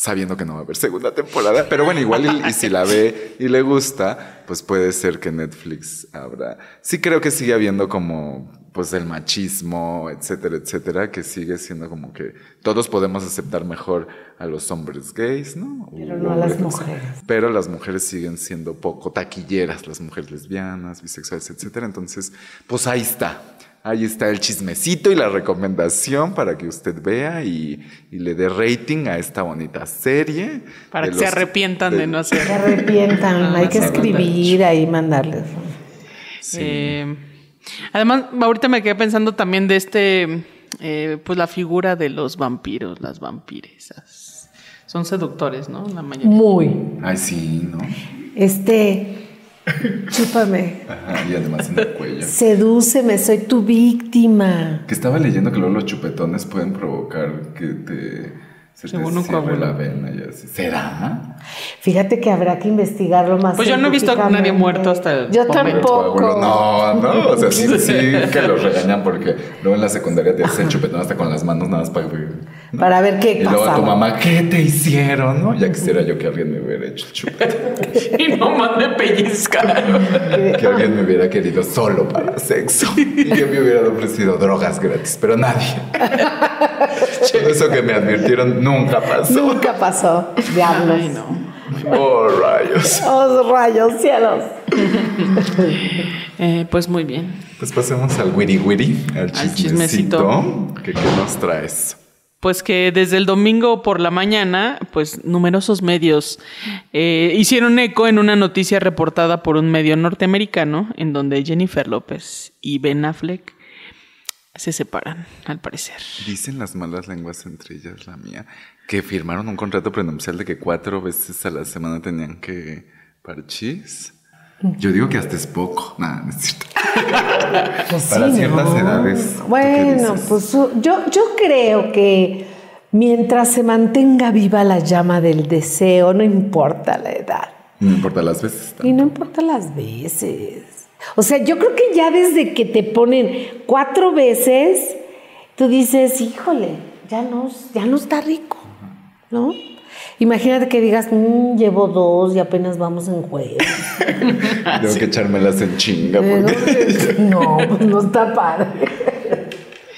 B: Sabiendo que no va a haber segunda temporada. Pero bueno, igual y, y si la ve y le gusta, pues puede ser que Netflix abra. Sí creo que sigue habiendo como pues el machismo, etcétera, etcétera, que sigue siendo como que todos podemos aceptar mejor a los hombres gays, ¿no?
C: Pero no a las mujeres.
B: Pero las mujeres siguen siendo poco taquilleras, las mujeres lesbianas, bisexuales, etcétera. Entonces, pues ahí está. Ahí está el chismecito y la recomendación para que usted vea y, y le dé rating a esta bonita serie.
A: Para que se arrepientan de, no
C: Se
A: hacer.
C: arrepientan, hay que escribir ahí, mandarles.
A: Eh, además, ahorita me quedé pensando también de este, eh, pues la figura de los vampiros, las vampiresas. Son seductores, ¿no? La mayoría.
C: Muy.
B: Ay, sí, ¿no?
C: Este, chúpame,
B: Ajá, y además en el cuello.
C: sedúceme, soy tu víctima.
B: Que estaba leyendo que luego los chupetones pueden provocar que te... Se te
A: Según
B: cierre la vena y así. ¿Será?
C: Fíjate que habrá que investigarlo más.
A: Pues yo no he visto a nadie muerto hasta el
C: Yo
A: momento.
C: tampoco.
B: Coágulo. No, no, o sea, sí, sí [laughs] que los regañan porque luego en la secundaria te hacen chupetón hasta con las manos nada más para. ¿No?
C: Para ver qué
B: Y luego a tu mamá, ¿qué te hicieron? ¿no? Ya quisiera yo que alguien me hubiera hecho el chupetón. [laughs]
A: Y no más me pellizcaron.
B: que alguien me hubiera querido solo para sexo. Y que me hubieran ofrecido drogas gratis, pero nadie. Eso que me advirtieron nunca pasó.
C: Nunca pasó. Diablos.
A: Ay, no.
B: Oh, rayos.
C: Oh, rayos, cielos.
A: Eh, pues muy bien.
B: Pues pasemos al wiri wiri, al
A: Al
B: chismecito.
A: chismecito.
B: ¿Qué, ¿Qué nos traes?
A: Pues que desde el domingo por la mañana, pues numerosos medios eh, hicieron eco en una noticia reportada por un medio norteamericano en donde Jennifer López y Ben Affleck se separan, al parecer.
B: Dicen las malas lenguas, entre ellas la mía, que firmaron un contrato prenupcial de que cuatro veces a la semana tenían que parchís. Yo digo que hasta es poco. Nada, no es cierto. [laughs]
C: Pues
B: Para
C: sí,
B: ciertas
C: ¿no?
B: edades. ¿tú qué
C: Bueno, pues su- yo, yo creo que mientras se mantenga viva la llama del deseo, no importa la edad.
B: No importa las veces.
C: Y no importa las veces. O sea, yo creo que ya desde que te ponen cuatro veces, tú dices, híjole, ya no, ya no está rico, ¿no? Imagínate que digas, "Mm, llevo dos y apenas vamos en jueves. [laughs]
B: Tengo que echármelas en chinga.
C: Eh,
B: Porque...
C: No, pues no está padre.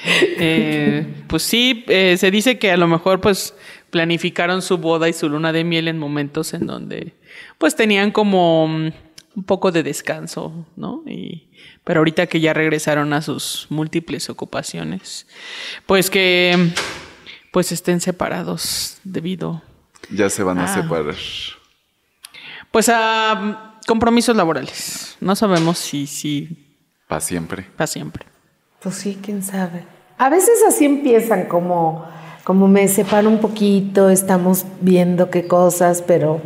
A: Eh, pues sí, eh, se dice que a lo mejor pues planificaron su boda y su luna de miel en momentos en donde pues tenían como mm, un poco de descanso, ¿no? Y, pero ahorita que ya regresaron a sus múltiples ocupaciones, pues que pues estén separados debido
B: Ya se van a
A: Ah.
B: separar.
A: pues a mm, compromisos laborales. No sabemos si si
B: Para siempre.
A: para siempre.
C: Pues sí, quién sabe. A veces así empiezan, como, como me separo un poquito, estamos viendo qué cosas, pero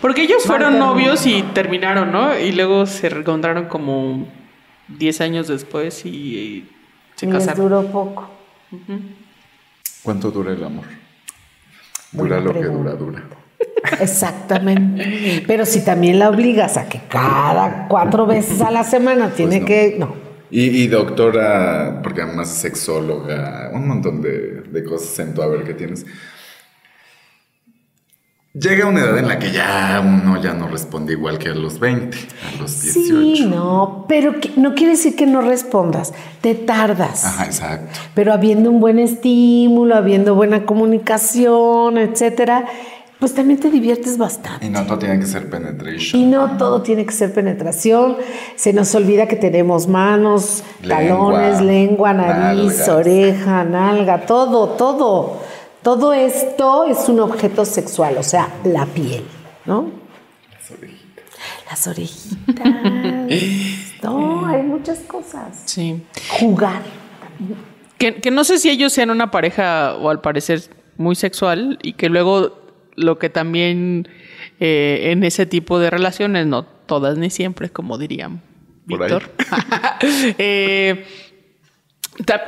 A: Porque ellos fueron novios y terminaron, ¿no? Y luego se reencontraron como 10 años después y, y se
C: les
A: casaron.
C: duró poco.
B: ¿Cuánto dura el amor? Dura lo que dura, dura. [laughs]
C: Exactamente. Pero si también la obligas a que cada cuatro veces a la semana tiene
B: no.
C: que. No.
B: Y, y doctora, porque además es sexóloga, un montón de, de cosas en tu haber que tienes. Llega una edad en la que ya uno ya no responde igual que a los 20, a los 18.
C: Sí, no. Pero que- no quiere decir que no respondas. Te tardas.
B: Ajá, exacto.
C: Pero habiendo un buen estímulo, habiendo buena comunicación, etcétera, pues también te diviertes bastante.
B: Y no todo tiene que ser
C: Y
B: penetration.
C: no todo tiene que ser penetración. Se nos olvida que tenemos manos,
B: Lengua,
C: talones, lengua, nariz,
B: nalgas.
C: oreja, nalga, todo, todo. Todo esto es un objeto sexual, o sea, la piel, ¿no?
B: Las orejitas.
C: Las orejitas. [laughs] no, hay muchas cosas.
A: Sí.
C: Jugar.
A: Que, que no sé si ellos sean una pareja o al parecer muy sexual y que luego lo que también eh, en ese tipo de relaciones, no todas ni siempre, como dirían. Víctor. [laughs] eh,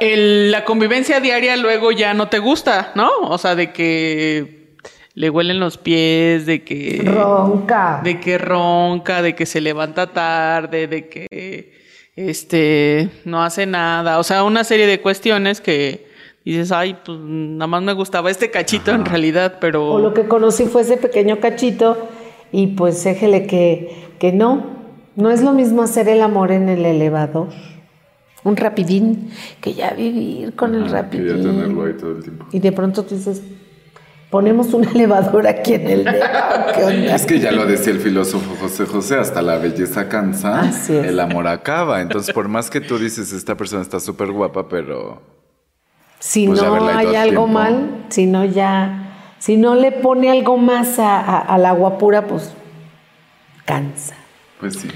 A: el- la convivencia diaria luego ya no te gusta, ¿no? O sea, de que le huelen los pies, de que...
C: Ronca.
A: De que ronca, de que se levanta tarde, de que este no hace nada. O sea, una serie de cuestiones que dices, ay, pues nada más me gustaba este cachito en realidad, pero...
C: O lo que conocí fue ese pequeño cachito y pues déjele que, que no. No es lo mismo hacer el amor en el elevador. Un rapidín que ya vivir con el
B: Ajá, quería tenerlo ahí
C: rapidín.
B: todo el tiempo.
C: Y de pronto tú dices, ponemos un [laughs] elevador aquí en el dedo.
B: Es que ya lo decía el filósofo José José, hasta la belleza cansa,
C: Así es.
B: el amor acaba. Entonces, por más que tú dices, esta persona está súper guapa, pero
C: Si
B: Pues
C: no hay algo
B: tiempo.
C: mal, si no ya, si no le pone algo más a, a- al agua pura, pues cansa.
B: pues sí.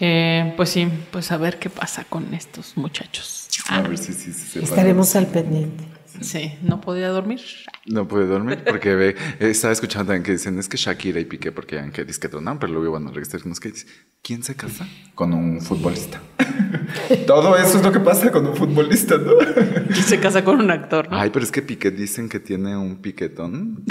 A: Eh, pues sí, pues a ver qué pasa con estos muchachos.
B: A ver si sí se separan.
C: Estaremos al pendiente.
A: Sí, no podía dormir.
B: No puede dormir porque ve, estaba escuchando también que dicen, es que Shakira y Piqué, porque ya que que tronaron, pero luego van a regresar con los que dicen, ¿quién se casa? Con un futbolista. [laughs] Todo eso es lo que pasa con un futbolista, ¿no?
A: Y se casa con un actor, ¿no?
B: Ay, pero es que Piqué dicen que tiene un piquetón.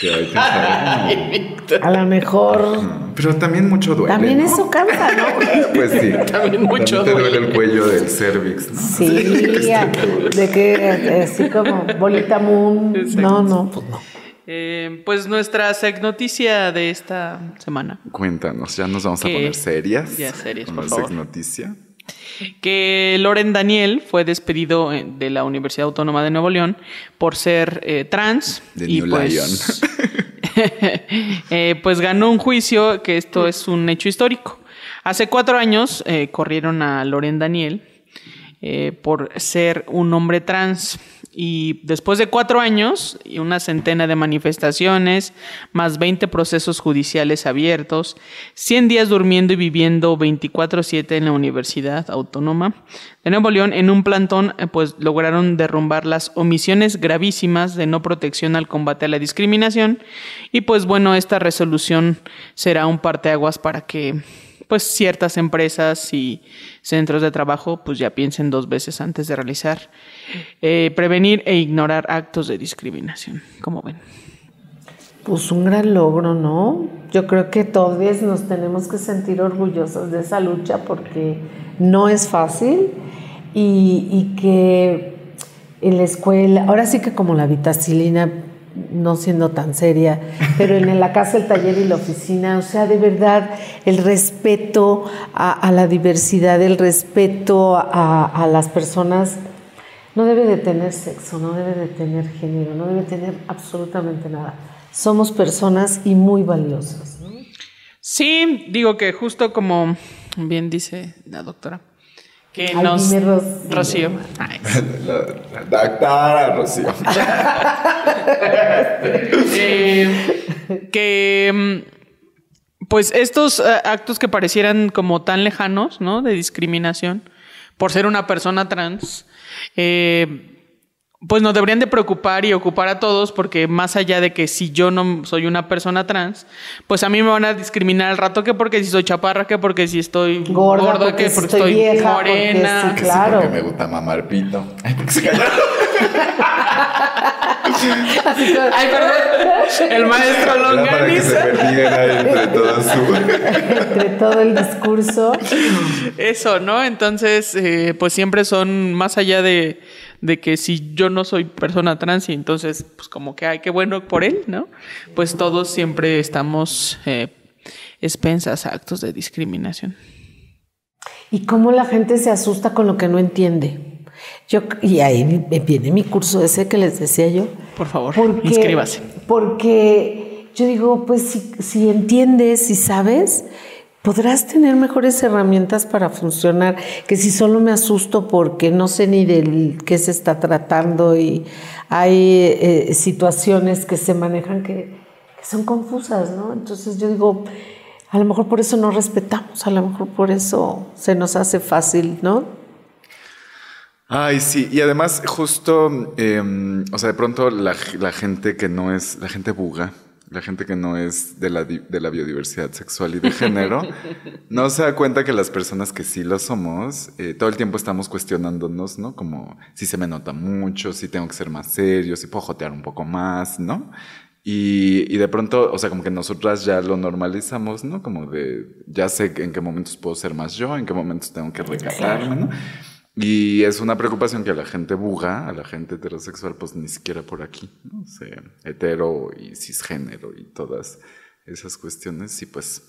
B: Que hay que saber.
C: A lo mejor
B: Pero también mucho duele.
C: también
B: ¿no?
C: eso cansa, ¿no? [laughs]
B: Pues sí.
A: También mucho
B: te duele
A: duele.
B: el cuello del cervix, ¿no?
C: Sí, [laughs] a- de que eh, así como [laughs] bolita moon. No, no, pues no.
A: Eh, pues nuestra sec noticia de esta semana.
B: Cuéntanos, ya nos vamos a poner serias.
A: Ya serias,
B: con
A: por
B: la
A: favor.
B: sex noticia.
A: Que Loren Daniel fue despedido eh, de la Universidad Autónoma de Nuevo León por ser eh, trans.
B: De
A: y
B: New
A: pues, [laughs] eh, pues ganó un juicio que esto es un hecho histórico. Hace cuatro años eh, corrieron a Loren Daniel eh, por ser un hombre trans. Y después de cuatro años y una centena de manifestaciones, más 20 procesos judiciales abiertos, 100 días durmiendo y viviendo 24/7 en la Universidad Autónoma de Nuevo León, en un plantón, eh, pues lograron derrumbar las omisiones gravísimas de no protección al combate a la discriminación. Y pues bueno, esta resolución será un parteaguas para que pues ciertas empresas y centros de trabajo pues ya piensen dos veces antes de realizar, eh, prevenir e ignorar actos de discriminación. ¿Cómo ven?
C: Pues un gran logro, ¿no? Yo creo que todos nos tenemos que sentir orgullosos de esa lucha porque no es fácil y, y que en la escuela, ahora sí que como la vitacilina, no siendo tan seria, pero en la casa, el taller y la oficina, o sea, de verdad, el respeto a, la diversidad, el respeto a, las personas no debe de tener sexo, no debe de tener género, no debe tener absolutamente nada. Somos personas y muy valiosas.
A: Sí, digo que justo como bien dice la doctora, que
C: Ay,
A: nos...
C: dime, Rocío.
A: Rocío. Ay,
B: La, [laughs] la doctora Rocío. [laughs]
A: Eh, que mm, pues estos eh, actos que parecieran como tan lejanos, ¿no? De discriminación por ser una persona trans, eh, pues nos deberían de preocupar y ocupar a todos porque más allá de que si yo no soy una persona trans, pues a mí me van a discriminar al rato que porque si soy chaparra, que porque si estoy
C: Gorda, porque
A: que
C: si
A: porque
C: estoy
A: estoy
C: vieja, porque
A: morena.
C: sí,
B: Que sí,
C: Claro.
B: porque me gusta mamar pito. [laughs] Ay, porque
A: perdón. El maestro
B: Era para que se
A: Longaniza.
B: entre todo su...
C: Entre todo el discurso.
A: Eso, ¿no? Entonces, eh, pues siempre son más allá de, de que si yo no soy persona trans y entonces, pues como que, ay, qué bueno por él, ¿no? Pues todos siempre estamos eh, expensas a actos de discriminación.
C: Y cómo la gente se asusta con lo que no entiende. Yo, y ahí viene mi curso ese que les decía yo.
A: Por favor,
C: Porque,
A: inscríbase.
C: Porque yo digo, pues si, si entiendes, si sabes, podrás tener mejores herramientas para funcionar que si solo me asusto porque no sé ni del qué se está tratando y hay eh, situaciones que se manejan que, son confusas, ¿no? Entonces yo digo, a lo mejor por eso no respetamos, a lo mejor por eso se nos hace fácil, ¿no?
B: Ay, sí, y además justo, eh, o sea, de pronto la gente que no es, la gente buga, la gente que no es de la, de la biodiversidad sexual y de género, no se da cuenta que las personas que sí lo somos, eh, todo el tiempo estamos cuestionándonos, ¿no? Como si se me nota mucho, si tengo que ser más serio, si puedo jotear un poco más, ¿no? Y, y de pronto, o sea, como que nosotras ya lo normalizamos, ¿no? Como de, ya sé en qué momentos puedo ser más yo, en qué momentos tengo que recatarme, ¿no? Y es una preocupación que a la gente buga, a la gente heterosexual, pues ni siquiera por aquí, ¿no? O sea, hetero y cisgénero y todas esas cuestiones. Y pues,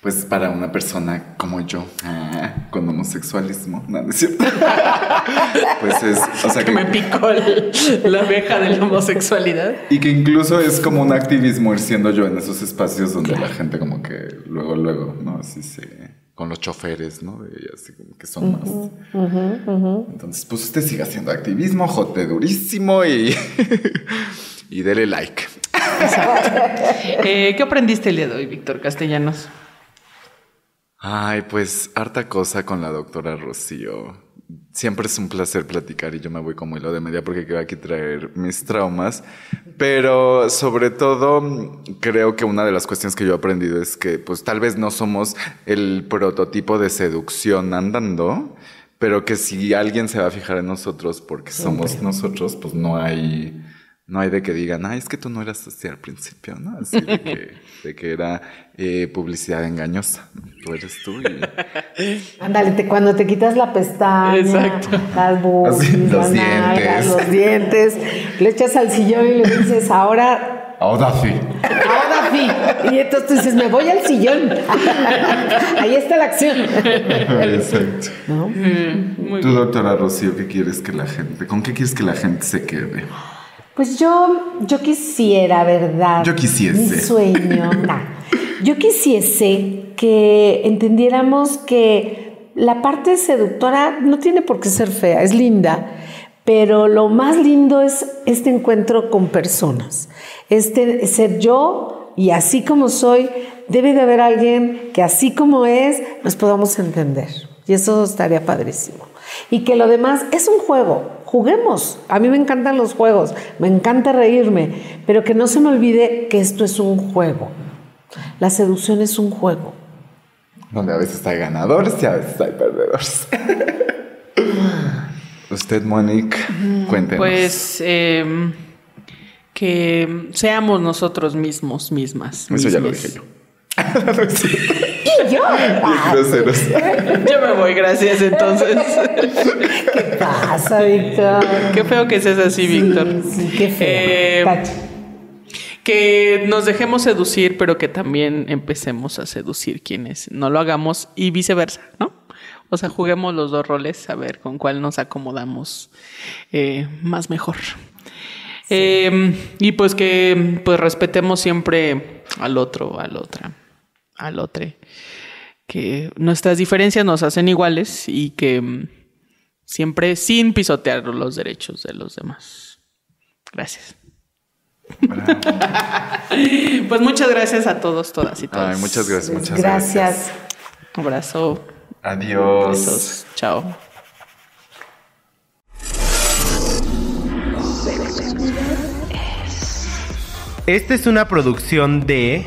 B: pues para una persona como yo, ah, con homosexualismo, no, no es cierto. [laughs] pues es, o sea
A: Que me picó el- la abeja de la homosexualidad.
B: Y que incluso es como un activismo ir siendo yo en esos espacios donde la gente como que luego, luego, ¿no? Así se... Con los choferes, ¿no? Y así como que son más. Entonces, pues usted siga haciendo activismo, jote durísimo y... [laughs] y dele like. [laughs]
A: Eh, ¿Qué aprendiste el día de hoy, Víctor Castellanos?
B: Ay, pues harta cosa con la doctora Rocío. Siempre es un placer platicar y yo me voy como hilo de media porque quiero aquí traer mis traumas. Pero sobre todo creo que una de las cuestiones que yo he aprendido es que pues tal vez no somos el prototipo de seducción andando, pero que si alguien se va a fijar en nosotros porque somos nosotros, pues no hay... No hay de que digan, ay, es que tú no eras así al principio, ¿no? Así de que, [laughs] de que era eh, publicidad engañosa. Tú eres tú y... [laughs]
C: Ándale, te- cuando te quitas la pestaña,
A: Exacto.
C: las boobies,
B: Así, los
C: las nalgas,
B: dientes.
C: los dientes, le echas al sillón y le dices, ahora,
B: Ahora sí.
C: ahora sí. Y entonces tú dices, me voy al sillón. [laughs] Ahí está la acción.
B: Exacto.
C: ¿No?
A: Muy
B: Tú, doctora Rocío, ¿qué quieres que la gente, con qué quieres que la gente se quede?
C: Pues yo, yo quisiera, ¿verdad?
B: Yo quisiese.
C: Mi sueño. [laughs] nah. Yo quisiese que entendiéramos que la parte seductora no tiene por qué ser fea, es linda, pero lo más lindo es este encuentro con personas. Este ser yo y así como soy, debe de haber alguien que así como es, nos podamos entender. Y eso estaría padrísimo. Y que lo demás es un juego. Juguemos. A mí me encantan los juegos, me encanta reírme, pero que no se me olvide que esto es un juego. La seducción es un juego.
B: Donde a veces hay ganadores y a veces hay perdedores. [laughs] Usted, Monique, cuéntenos.
A: Pues eh, que seamos nosotros mismos, mismas.
B: Eso ya lo dije yo. [laughs]
C: Yo. [laughs] [laughs]
A: Yo me voy, gracias entonces.
C: ¿qué pasa, Víctor?
A: Qué feo que seas así, Víctor.
C: Sí, qué feo.
A: Eh, que nos dejemos seducir, pero que también empecemos a seducir quienes no lo hagamos y viceversa, ¿no? O sea, juguemos los dos roles a ver con cuál nos acomodamos eh, más mejor. Eh, y pues que pues respetemos siempre al otro, al otra, al otro. Que nuestras diferencias nos hacen iguales y que mm, siempre sin pisotear los derechos de los demás. Gracias.
B: Bravo. [laughs]
A: Pues muchas gracias a todos, todas y todos.
B: Ay, muchas gracias, muchas gracias.
C: Gracias.
A: Abrazo.
B: Adiós.
A: Besos. Chao.
D: Esta es una producción de